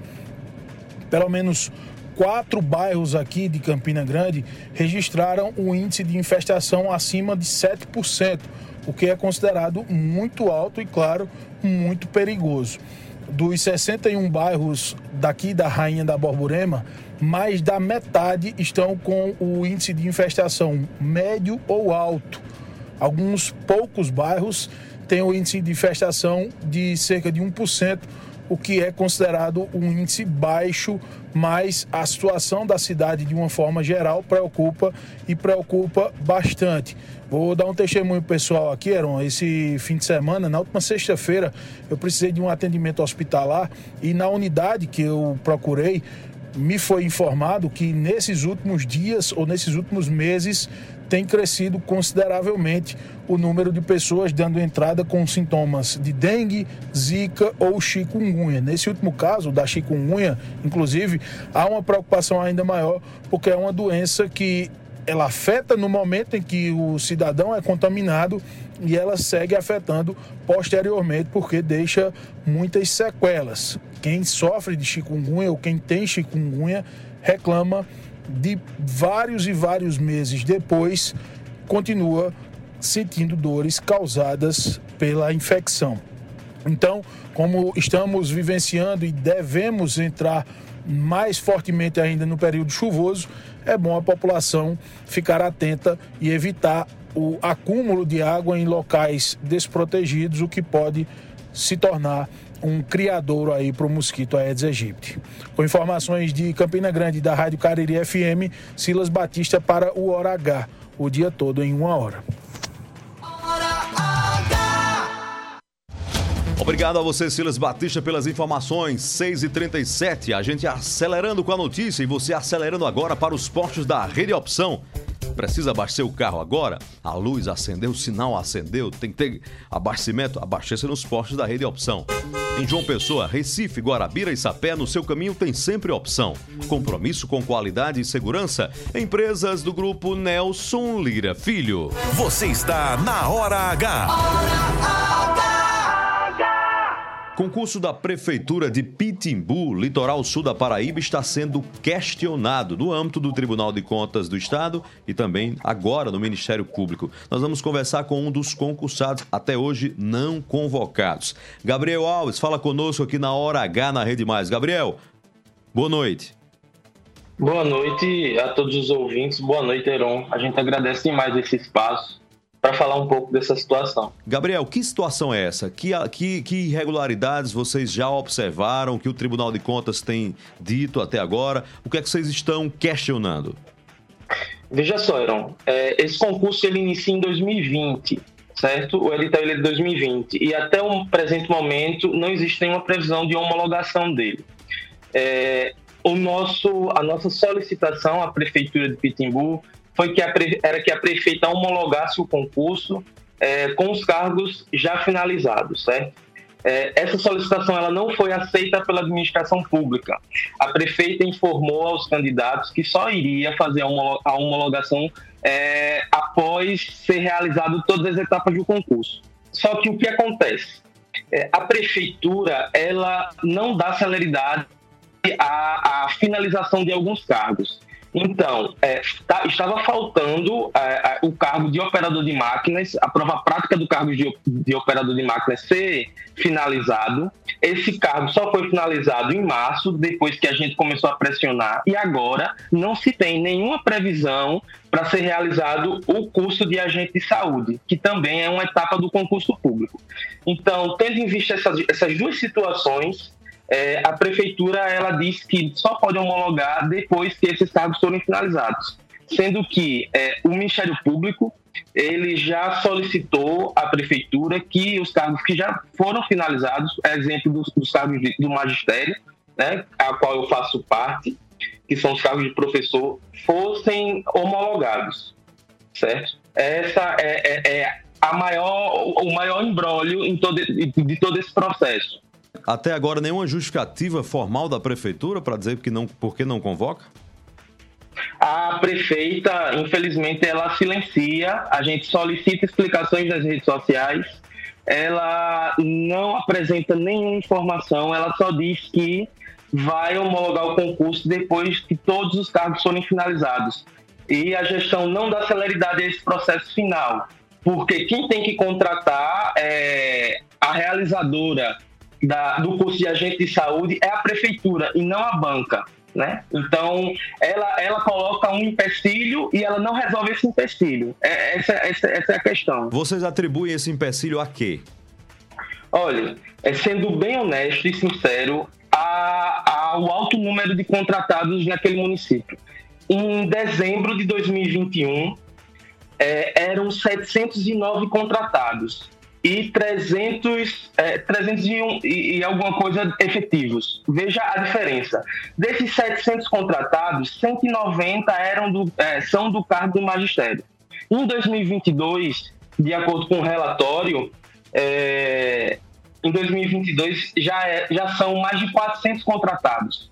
Pelo menos quatro bairros aqui de Campina Grande registraram um índice de infestação acima de 7%, o que é considerado muito alto e, claro, muito perigoso. Dos 61 bairros daqui da Rainha da Borborema, mais da metade estão com o índice de infestação médio ou alto. Alguns poucos bairros têm o índice de infestação de cerca de 1%, o que é considerado um índice baixo, mas a situação da cidade, de uma forma geral, preocupa e preocupa bastante. Vou dar um testemunho pessoal aqui, Aaron. Esse fim de semana, na última sexta-feira, eu precisei de um atendimento hospitalar e na unidade que eu procurei, me foi informado que nesses últimos dias ou nesses últimos meses tem crescido consideravelmente o número de pessoas dando entrada com sintomas de dengue, zika ou chikungunya. Nesse último caso, da chikungunya, inclusive, há uma preocupação ainda maior, porque é uma doença que ela afeta no momento em que o cidadão é contaminado e ela segue afetando posteriormente porque deixa muitas sequelas. Quem sofre de chikungunya ou quem tem chikungunya reclama de vários e vários meses depois continua sentindo dores causadas pela infecção. Então, como estamos vivenciando e devemos entrar mais fortemente ainda no período chuvoso, é bom a população ficar atenta e evitar o acúmulo de água em locais desprotegidos, o que pode se tornar um criadouro aí para o mosquito Aedes aegypti. Com informações de Campina Grande da Rádio Cariri FM, Silas Batista para o Hora H, o dia todo em uma hora.
Obrigado a você, Silas Batista, pelas informações. 6h37, a gente acelerando com a notícia e você acelerando agora para os postos da Rede Opção. Precisa abastecer o carro agora? A luz acendeu, o sinal acendeu, tem que ter abastecimento? Abasteça nos postos da Rede Opção. Em João Pessoa, Recife, Guarabira e Sapé, no seu caminho tem sempre opção. Compromisso com qualidade e segurança. Empresas do grupo Nelson Lira Filho.
Você está na Hora H.
Concurso da Prefeitura de Pitimbu, litoral sul da Paraíba, está sendo questionado no âmbito do Tribunal de Contas do Estado e também agora no Ministério Público. Nós vamos conversar com um dos concursados, até hoje não convocados. Gabriel Alves, fala conosco aqui na Hora H na Rede Mais. Gabriel, boa noite.
Boa noite a todos os ouvintes. Boa noite, Heron. A gente agradece demais esse espaço para falar um pouco dessa situação.
Gabriel, que situação é essa? Que, que, que irregularidades vocês já observaram, que o Tribunal de Contas tem dito até agora? O que é que vocês estão questionando?
Veja só, Heron, é, esse concurso ele inicia em 2020, certo? O edital ele é de 2020 e até o presente momento não existe nenhuma previsão de homologação dele. É, o nosso, a nossa solicitação à Prefeitura de Pitimbu foi que a, era que a prefeita homologasse o concurso é, com os cargos já finalizados, certo? É, essa solicitação ela não foi aceita pela administração pública. A prefeita informou aos candidatos que só iria fazer a homologação é, após ser realizado todas as etapas do concurso. Só que o que acontece? É, a prefeitura ela não dá celeridade à, à finalização de alguns cargos. Então, é, tá, estava faltando é, é, o cargo de operador de máquinas, a prova prática do cargo de, de, operador de máquinas ser finalizado. Esse cargo só foi finalizado em março, depois que a gente começou a pressionar, e agora não se tem nenhuma previsão para ser realizado o curso de agente de saúde, que também é uma etapa do concurso público. Então, tendo em vista essas, essas duas situações, é, a prefeitura ela diz que só pode homologar depois que esses cargos forem finalizados, sendo que é, o Ministério Público ele já solicitou à prefeitura que os cargos que já foram finalizados, exemplo dos, dos cargos de, do magistério, né, a qual eu faço parte, que são os cargos de professor, fossem homologados, certo? essa é, é, é a maior, o maior embrólio em todo, de todo esse processo.
Até agora, nenhuma justificativa formal da prefeitura para dizer que não, por que não convoca?
A prefeita, infelizmente, ela silencia, a gente solicita explicações nas redes sociais, ela não apresenta nenhuma informação, ela só diz que vai homologar o concurso depois que todos os cargos forem finalizados. E a gestão não dá celeridade a esse processo final, porque quem tem que contratar é a realizadora da, do curso de agente de saúde é a prefeitura e não a banca. Né? Então, ela, ela coloca um empecilho e ela não resolve esse empecilho. É, essa, essa, essa é a questão.
Vocês atribuem esse empecilho a quê?
Olha, é sendo bem honesto e sincero, a, ao alto número de contratados naquele município. Em dezembro de 2021, é, eram 709 contratados e 300, é, 301 e, e alguma coisa efetivos. Veja a diferença. Desses 700 contratados, 190 eram do, é, são do cargo do magistério. Em 2022, de acordo com o relatório, é, em 2022 já, é, já são mais de 400 contratados.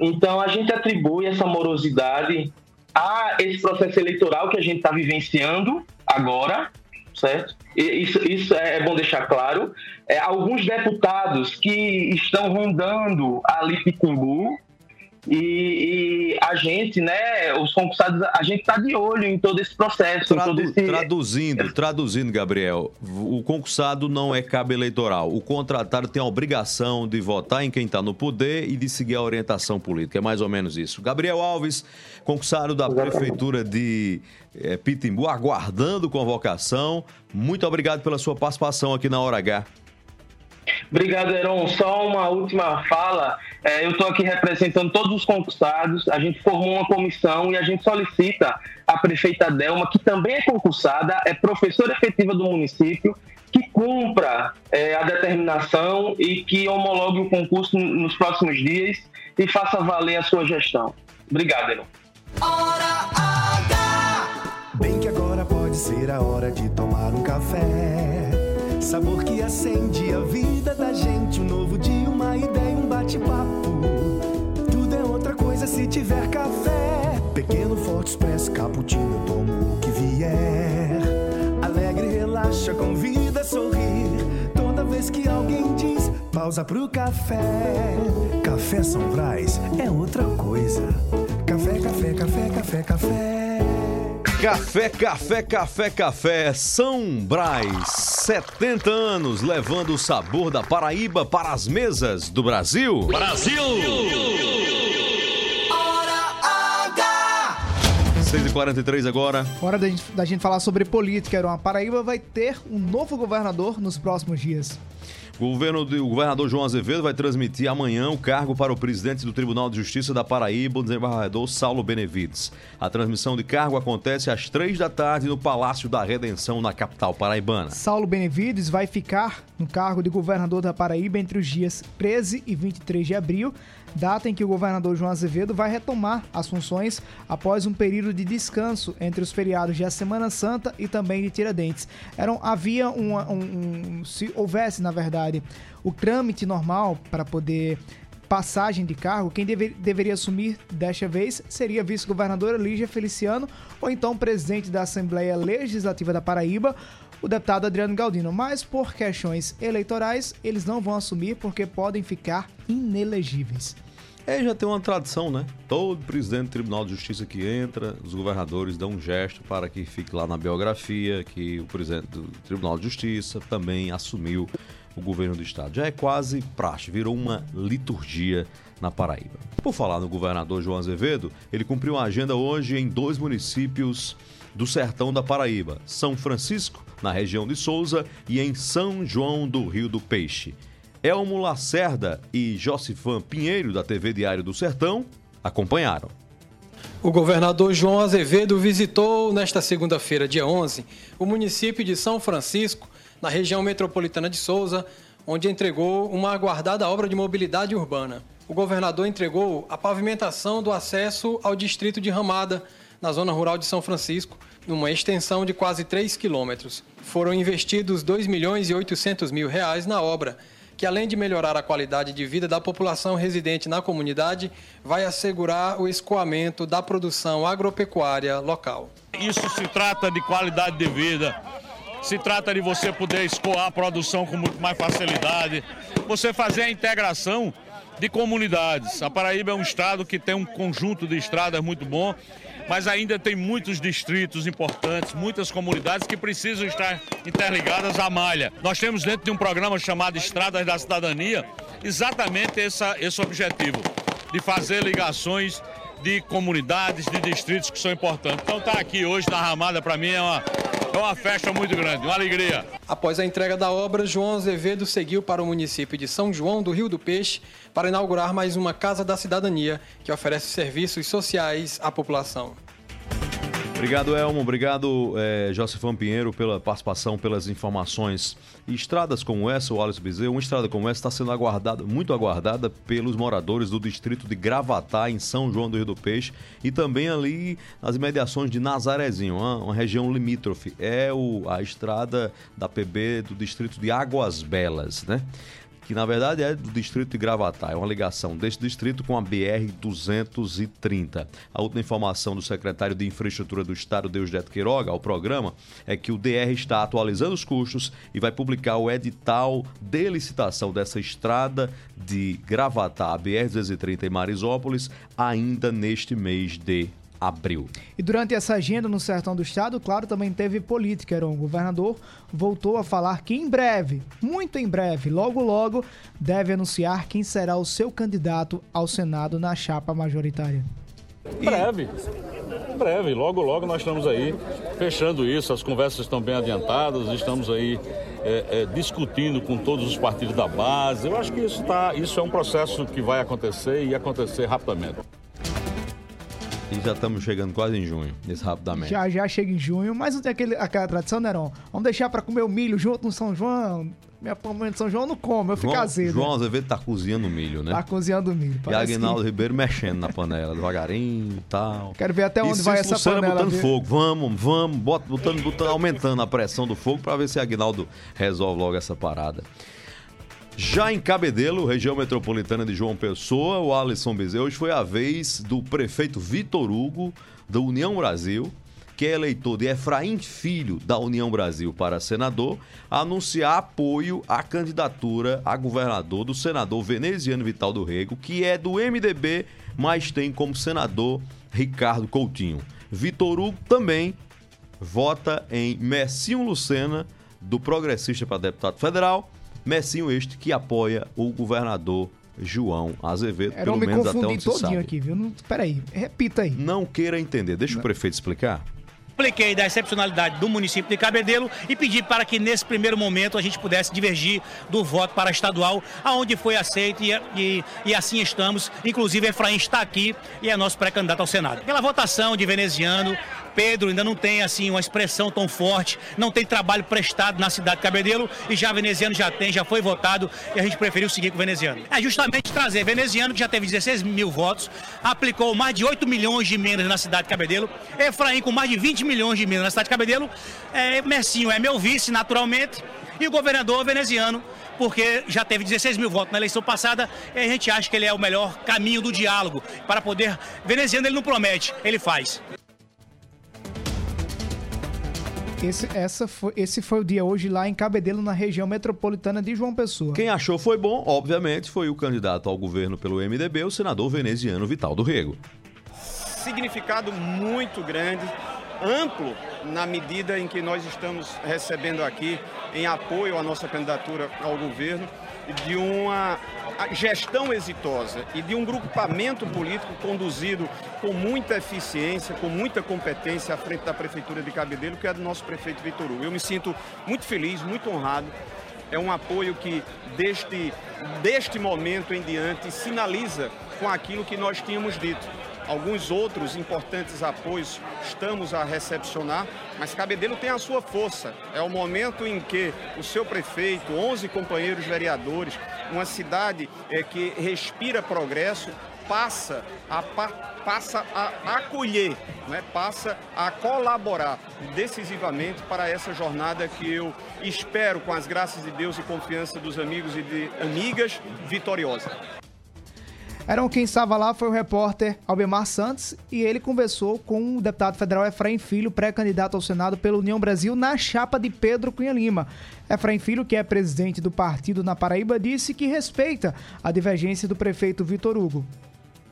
Então, a gente atribui essa morosidade a esse processo eleitoral que a gente está vivenciando agora, certo? Isso, isso é bom deixar claro. É, alguns deputados que estão rondando ali Pitimbu, e, e, a gente, né, os concursados, a gente está de olho em todo esse processo.
Tradu
todo esse...
Traduzindo, traduzindo, Gabriel, o concursado não é cabo eleitoral. O contratado tem a obrigação de votar em quem está no poder e de seguir a orientação política. É mais ou menos isso. Gabriel Alves, concursado da Prefeitura de é, Pitimbu, aguardando convocação. Muito obrigado pela sua participação aqui na Hora H.
Obrigado, Heron. Só uma última fala. É, eu estou aqui representando todos os concursados. A gente formou uma comissão e a gente solicita à prefeita Delma, que também é concursada, é professora efetiva do município, que cumpra é, a determinação e que homologue o concurso nos próximos dias e faça valer a sua gestão. Obrigado, Heron.
Hora H.
Bem que agora pode ser a hora de tomar um café. Sabor que acende a vida da gente. Um novo dia, uma ideia, um bate-papo. Tudo é outra coisa se tiver café. Pequeno, forte, expresso, cappuccino. Eu tomo o que vier. Alegre, relaxa, convida a sorrir. Toda vez que alguém diz pausa pro café. Café São Brás é outra coisa. Café, café, café, café, café.
Café, café, café, café. São Brás, 70 anos levando o sabor da Paraíba para as mesas do Brasil.
Brasil!
Hora H.
6h43 agora.
Hora da gente, da gente falar sobre política. Uma Paraíba vai ter um novo governador nos próximos dias.
O, governo de- o governador João Azevedo vai transmitir amanhã o cargo para o presidente do Tribunal de Justiça da Paraíba, o desembargador Saulo Benevides. A transmissão de cargo acontece às três da tarde no Palácio da Redenção, na capital paraibana.
Saulo Benevides vai ficar no cargo de governador da Paraíba entre os dias 13 e 23 de abril, data em que o governador João Azevedo vai retomar as funções após um período de descanso entre os feriados de a Semana Santa e também de Tiradentes. Eram, havia um, um- se houvesse, na verdade, o trâmite normal para poder passagem de cargo, quem deve- deveria assumir desta vez seria vice-governadora Lígia Feliciano ou então presidente da Assembleia Legislativa da Paraíba, o deputado Adriano Galdino. Mas por questões eleitorais, eles não vão assumir porque podem ficar inelegíveis.
É, já tem uma tradição, né? Todo presidente do Tribunal de Justiça que entra, os governadores dão um gesto para que fique lá na biografia que o presidente do Tribunal de Justiça também assumiu o governo do estado. Já é quase praxe, virou uma liturgia na Paraíba. Por falar no governador João Azevedo, ele cumpriu a agenda hoje em dois municípios do sertão da Paraíba, São Francisco, na região de Souza, e em São João do Rio do Peixe. Elmo Lacerda e Josifan Pinheiro, da TV Diário do Sertão, acompanharam.
O governador João Azevedo visitou nesta segunda-feira, dia 11, o município de São Francisco, na região metropolitana de Souza, onde entregou uma aguardada obra de mobilidade urbana. O governador entregou a pavimentação do acesso ao distrito de Ramada, na zona rural de São Francisco, numa extensão de quase 3 quilômetros. Foram investidos 2 milhões e 800 mil reais na obra, que além de melhorar a qualidade de vida da população residente na comunidade, vai assegurar o escoamento da produção agropecuária local.
Isso se trata de qualidade de vida, se trata de você poder escoar a produção com muito mais facilidade, você fazer a integração de comunidades. A Paraíba é um estado que tem um conjunto de estradas muito bom, mas ainda tem muitos distritos importantes, muitas comunidades que precisam estar interligadas à malha. Nós temos dentro de um programa chamado Estradas da Cidadania exatamente essa, esse objetivo, de fazer ligações de comunidades, de distritos que são importantes. Então estar aqui hoje na Ramada para mim é uma, é uma festa muito grande, uma alegria.
Após a entrega da obra, João Azevedo seguiu para o município de São João do Rio do Peixe para inaugurar mais uma Casa da Cidadania que oferece serviços sociais à população.
Obrigado, Elmo. Obrigado, é, Josefão Pinheiro, pela participação, pelas informações. Estradas como essa, o Alisson Bezerra, uma estrada como essa está sendo aguardada, muito aguardada pelos moradores do distrito de Gravatá, em São João do Rio do Peixe, e também ali nas imediações de Nazarezinho, uma, uma região limítrofe. É o, a estrada da PB do distrito de Águas Belas, né? Que na verdade é do distrito de Gravatá. É uma ligação deste distrito com a BR-230. A última informação do secretário de Infraestrutura do Estado, Deusdete Queiroga, ao programa, é que o DR está atualizando os custos e vai publicar o edital de licitação dessa estrada de Gravatá, BR-230 em Marisópolis, ainda neste mês de abril.
E durante essa agenda no sertão do estado, claro, também teve política. Era o governador voltou a falar que em breve, muito em breve, logo logo, deve anunciar quem será o seu candidato ao Senado na chapa majoritária.
Em breve, em breve, logo logo nós estamos aí fechando isso, as conversas estão bem adiantadas, estamos aí é, é, discutindo com todos os partidos da base. Eu acho que isso, tá, isso é um processo que vai acontecer e acontecer rapidamente.
E já estamos chegando quase em junho, nesse rapidamente.
Já já chega em junho, mas não tem aquele, aquela tradição, Neron? Vamos deixar pra comer o milho junto no São João? Minha mãe de São João não come, eu fico
João,
azedo.
João Azevedo tá cozinhando milho, né?
Tá cozinhando milho.
E Aguinaldo
que-
Ribeiro mexendo na panela, devagarinho e tal.
Quero ver até
E
onde vai
Cícero
essa panela.
botando
viu?
fogo. Vamos, vamos, bota, botando, botando, aumentando a pressão do fogo pra ver se Aguinaldo resolve logo essa parada. Já em Cabedelo, região metropolitana de João Pessoa, o Alisson Bezerra, hoje foi a vez do prefeito Vitor Hugo, da União Brasil, que é eleitor de Efraim Filho, da União Brasil, para senador, anunciar apoio à candidatura a governador do senador veneziano Vital do Rego, que é do MDB, mas tem como senador Ricardo Coutinho. Vitor Hugo também vota em Messinho Lucena, do Progressista para deputado federal. Messinho este que apoia o governador João Azevedo,
Era
pelo
me
menos até onde se
todinho
sabe.
aqui, viu? Não, peraí, repita aí.
Não queira entender. Deixa o prefeito explicar.
expliquei da excepcionalidade do município de Cabedelo e pedi para que nesse primeiro momento a gente pudesse divergir do voto para estadual, aonde foi aceito e, e, e assim estamos. Inclusive, Efraim está aqui e é nosso pré-candidato ao Senado. Pela votação de veneziano, Pedro ainda não tem assim uma expressão tão forte, não tem trabalho prestado na cidade de Cabedelo e já veneziano já tem, já foi votado e a gente preferiu seguir com o veneziano. É justamente trazer veneziano, que já teve 16 mil votos, aplicou mais de 8 milhões de emendas na cidade de Cabedelo, Efraim com mais de 20 milhões de emendas na cidade de Cabedelo, é, Messinho é meu vice, naturalmente, e o governador veneziano, porque já teve 16 mil votos na eleição passada, e a gente acha que ele é o melhor caminho do diálogo para poder. Veneziano ele não promete, ele faz.
Esse, essa foi, esse foi o dia hoje lá em Cabedelo, na região metropolitana de João Pessoa.
Quem achou foi bom, obviamente, foi o candidato ao governo pelo MDB, o senador veneziano Vital do Rego.
significado muito grande, amplo, na medida em que nós estamos recebendo aqui em apoio à nossa candidatura ao governo, de uma gestão exitosa e de um grupamento político conduzido com muita eficiência, com muita competência à frente da Prefeitura de Cabedelo, que é do nosso prefeito Vitor Hugo. Eu me sinto muito feliz, muito honrado é um apoio que deste, deste momento em diante sinaliza com aquilo que nós tínhamos dito. Alguns outros importantes apoios estamos a recepcionar, mas Cabedelo tem a sua força. É o momento em que o seu prefeito, 11 companheiros vereadores, uma cidade eh, que respira progresso, passa a pa- passa a acolher, né, passa a colaborar decisivamente para essa jornada que eu espero, com as graças de Deus e confiança dos amigos e de amigas, vitoriosa.
Eram quem estava lá foi o repórter Albemar Santos e ele conversou com o deputado federal Efraim Filho, pré-candidato ao Senado pela União Brasil, na chapa de Pedro Cunha Lima. Efraim Filho, que é presidente do partido na Paraíba, disse que respeita a divergência do prefeito Vitor Hugo.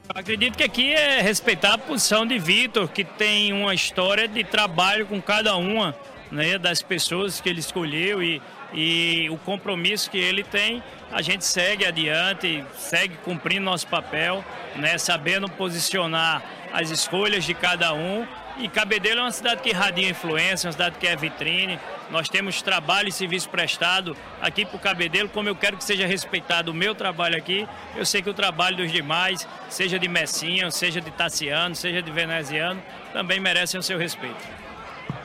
Acredito que aqui é respeitar a posição de Vitor, que tem uma história de trabalho com cada uma né, das pessoas que ele escolheu e, e o compromisso que ele tem, a gente segue adiante, segue cumprindo nosso papel, né, sabendo posicionar as escolhas de cada um. E Cabedelo é uma cidade que irradia influência, uma cidade que é vitrine. Nós temos trabalho e serviço prestado aqui para o Cabedelo, como eu quero que seja respeitado o meu trabalho aqui. Eu sei que o trabalho dos demais, seja de Messinha, seja de Tassiano, seja de Veneziano, também merecem o seu respeito.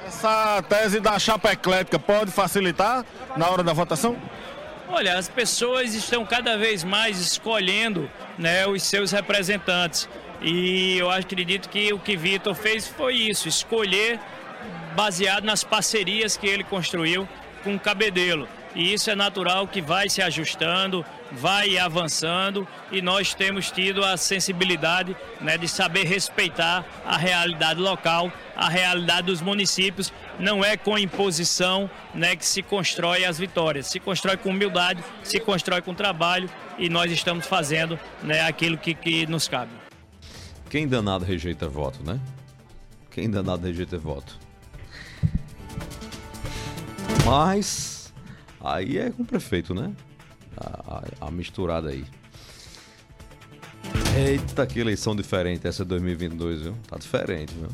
Essa tese da chapa eclética pode facilitar na hora da votação?
Olha, as pessoas estão cada vez mais escolhendo né, os seus representantes. E eu acredito que o que Vitor fez foi isso, escolher baseado nas parcerias que ele construiu com o Cabedelo. E isso é natural que vai se ajustando, vai avançando e nós temos tido a sensibilidade né, de saber respeitar a realidade local, a realidade dos municípios. Não é com imposição né, que se constrói as vitórias, se constrói com humildade, se constrói com trabalho e nós estamos fazendo né, aquilo que, que nos cabe.
Quem danado rejeita voto, né? Quem danado rejeita voto. Mas aí é com o prefeito, né? A, a- a misturada aí. Eita, que eleição diferente essa 2022, viu? Tá diferente, viu?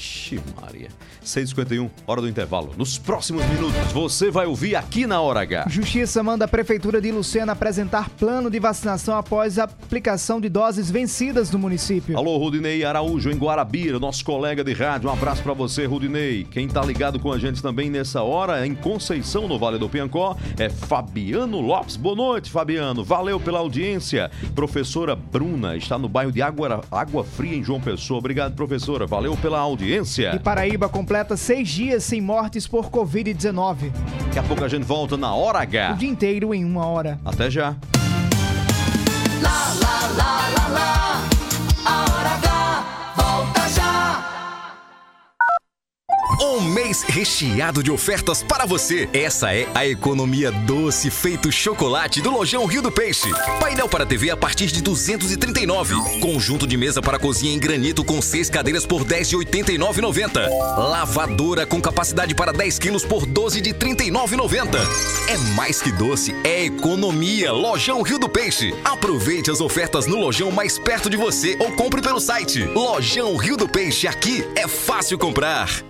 Ixi, Maria. 6h51, hora do intervalo. Nos próximos minutos, você vai ouvir aqui na Hora H.
Justiça manda a Prefeitura de Lucena apresentar plano de vacinação após a aplicação de doses vencidas no município.
Alô, Rudinei Araújo, em Guarabira, nosso colega de rádio. Um abraço pra você, Rudinei. Quem tá ligado com a gente também nessa hora, em Conceição, no Vale do Piancó, é Fabiano Lopes. Boa noite, Fabiano. Valeu pela audiência. Professora Bruna está no bairro de Água, Água Fria, em João Pessoa. Obrigado, professora. Valeu pela audiência.
E Paraíba completa seis dias sem mortes por Covid-19.
Daqui a pouco a gente volta na Hora
O
H.
dia inteiro em uma hora.
Até já.
Lá, lá, lá, lá, lá.
Um mês recheado de ofertas para você. Essa é a economia doce feito chocolate do Lojão Rio do Peixe. Painel para TV a partir de 239. Conjunto de mesa para cozinha em granito com seis cadeiras por 10 de 89,90. Lavadora com capacidade para 10 quilos por 12 de 39,90. É mais que doce, é economia. Lojão Rio do Peixe. Aproveite as ofertas no lojão mais perto de você ou compre pelo site. Lojão Rio do Peixe. Aqui é fácil comprar.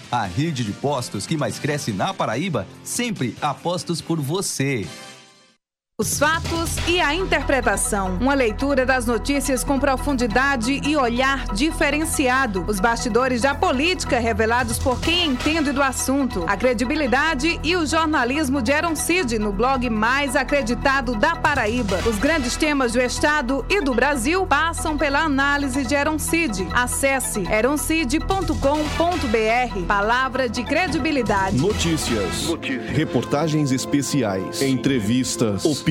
A rede de postos que mais cresce na Paraíba, sempre apostos por você.
Os fatos e a interpretação. Uma leitura das notícias com profundidade e olhar diferenciado. Os bastidores da política revelados por quem entende do assunto. A credibilidade e o jornalismo de Aaron Cid no blog mais acreditado da Paraíba. Os grandes temas do Estado e do Brasil passam pela análise de Aaron Cid. Acesse eroncid.com.br. Palavra de credibilidade.
Notícias. Reportagens especiais. Entrevistas. Opinião.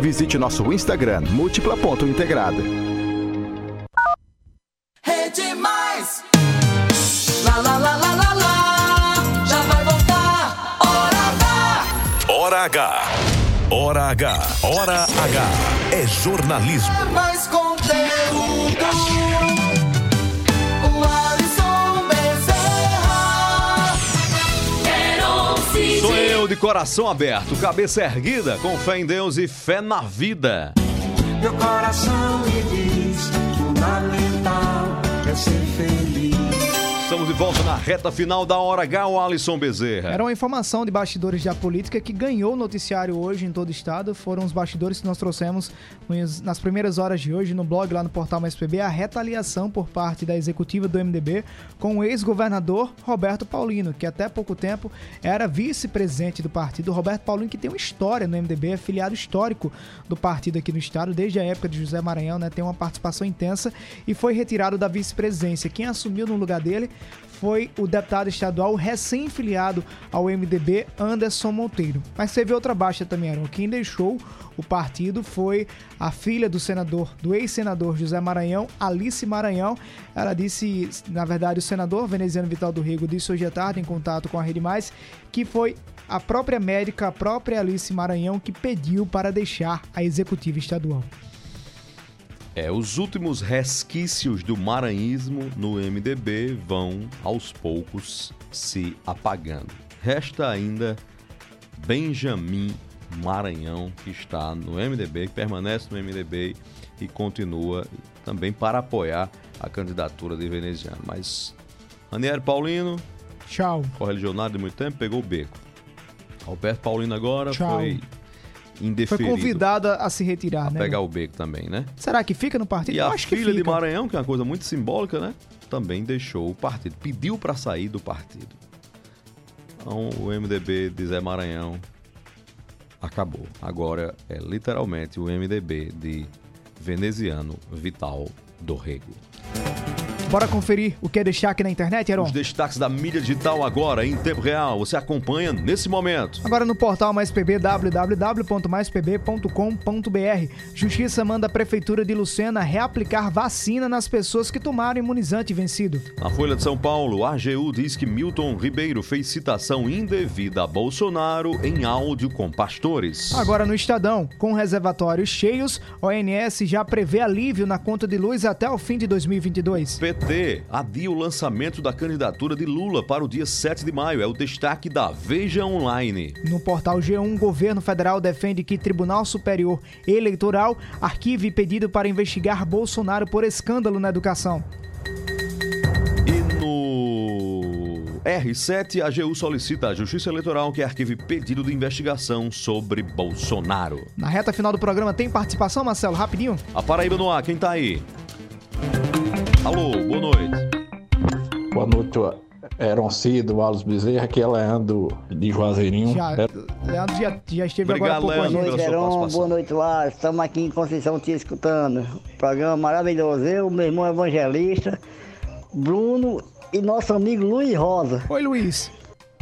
visite nosso Instagram múltipla.integrada.
Rede Mais. Lá, lá, lá, lá, lá, lá. Já vai voltar. Hora H.
Hora H. Hora H. Hora H. É jornalismo.
Mais conteúdo.
Sou eu de coração aberto, cabeça erguida, com fé em Deus e fé na vida.
Meu coração me diz: fundamental é ser feliz.
Estamos de volta na reta final da Hora H, o Alisson Bezerra.
Era uma informação de bastidores da política que ganhou o noticiário hoje em todo o estado. Foram os bastidores que nós trouxemos nas primeiras horas de hoje no blog lá no portal Mais PB, a retaliação por parte da executiva do MDB com o ex-governador Roberto Paulino, que até pouco tempo era vice-presidente do partido. Roberto Paulino que tem uma história no MDB, é filiado histórico do partido aqui no estado, desde a época de José Maranhão, né? Tem uma participação intensa e foi retirado da vice-presidência. Quem assumiu no lugar dele foi o deputado estadual recém-filiado ao MDB, Anderson Monteiro. Mas teve outra baixa também, Aaron. Quem deixou o partido foi a filha do senador, do ex-senador José Maranhão, Alice Maranhão. Ela disse, na verdade, o senador veneziano Vital do Rego disse hoje à tarde, em contato com a Rede Mais, que foi a própria médica, a própria Alice Maranhão, que pediu para deixar a executiva estadual.
É, os últimos resquícios do maranhismo no MDB vão aos poucos se apagando. Resta ainda Benjamin Maranhão, que está no MDB, que permanece no MDB e continua também para apoiar a candidatura de veneziano. Mas Ranieri Paulino,
Tchau.
correligionário de muito tempo, pegou o beco. Alberto Paulino agora
Tchau.
foi
Foi
indeferido
convidada a se retirar,
a
né?
pegar o beco também, né?
Será que fica no partido?
E
Eu
a
acho que
filha de
fica.
Maranhão, que é uma coisa muito simbólica, né? Também deixou o partido, pediu para sair do partido. Então o MDB de Zé Maranhão acabou. Agora é literalmente o MDB de veneziano Vital do Rego.
Bora conferir o que é destaque na internet, Heron?
Os destaques da mídia digital agora, em tempo real. Você acompanha nesse momento.
Agora no portal Mais PB, www.maispb.com.br. Justiça manda a Prefeitura de Lucena reaplicar vacina nas pessoas que tomaram imunizante vencido.
Na Folha de São Paulo, a AGU diz que Milton Ribeiro fez citação indevida a Bolsonaro em áudio com pastores.
Agora no Estadão, com reservatórios cheios, ONS já prevê alívio na conta de luz até o fim de 2022.
PT adia o lançamento da candidatura de Lula para o dia 7 de maio. É o destaque da Veja Online.
No portal G1, o governo federal defende que Tribunal Superior Eleitoral arquive pedido para investigar Bolsonaro por escândalo na educação.
E no R7, a AGU solicita à Justiça Eleitoral que arquive pedido de investigação sobre Bolsonaro.
Na reta final do programa tem participação, Marcelo? Rapidinho.
A Paraíba no ar, quem tá aí? Alô, boa noite.
Boa noite, Eron Cido, Wallace Bezerra, aqui é Leandro de Juazeirinho.
Já, Leandro já, já esteve
Obrigado,
agora
Leandro,
com a
pela
gente.
sua
Verão,
participação.
boa noite lá. Estamos aqui em Conceição te escutando. Programa maravilhoso. Eu, meu irmão evangelista, Bruno e nosso amigo Luiz Rosa.
Oi, Luiz.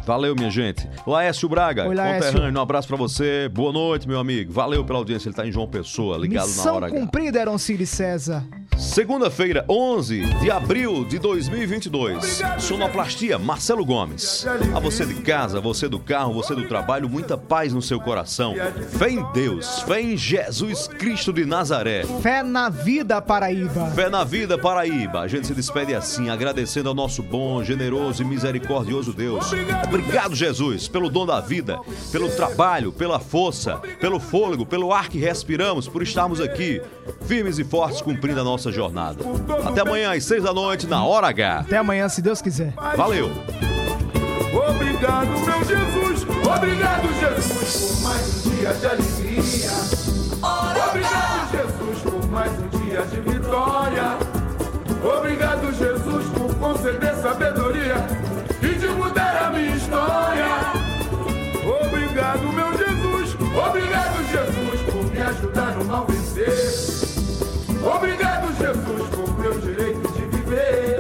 Valeu, minha gente. Laércio Braga,
Oi, Laércio.
conterrâneo, um abraço pra você. Boa noite, meu amigo. Valeu pela audiência. Ele tá em João Pessoa, ligado na
Missão
hora H.
cumprida, Eroncide César.
Segunda-feira, 11 de abril de 2022. Sonoplastia, Marcelo Gomes. A você de casa, você do carro, você do trabalho, muita paz no seu coração. Fé em Deus, fé em Jesus Cristo de Nazaré.
Fé na vida, Paraíba.
Fé na vida, Paraíba. A gente se despede assim, agradecendo ao nosso bom, generoso e misericordioso Deus. Obrigado, Jesus, pelo dom da vida, pelo trabalho, pela força, pelo fôlego, pelo ar que respiramos, por estarmos aqui, firmes e fortes, cumprindo a nossa jornada. Até amanhã, às seis da noite, na Hora H.
Até amanhã, se Deus quiser.
Valeu!
Obrigado, meu Jesus. Obrigado, Jesus, por mais um dia de alegria. Obrigado, Jesus, por mais um dia de vitória. Obrigado, Jesus, por conceder sabedoria história. Obrigado, meu Jesus. Obrigado, Jesus, por me ajudar no mal vencer. Obrigado, Jesus, por meu direito de viver.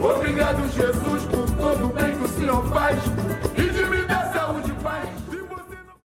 Obrigado, Jesus, por todo o bem que o Senhor faz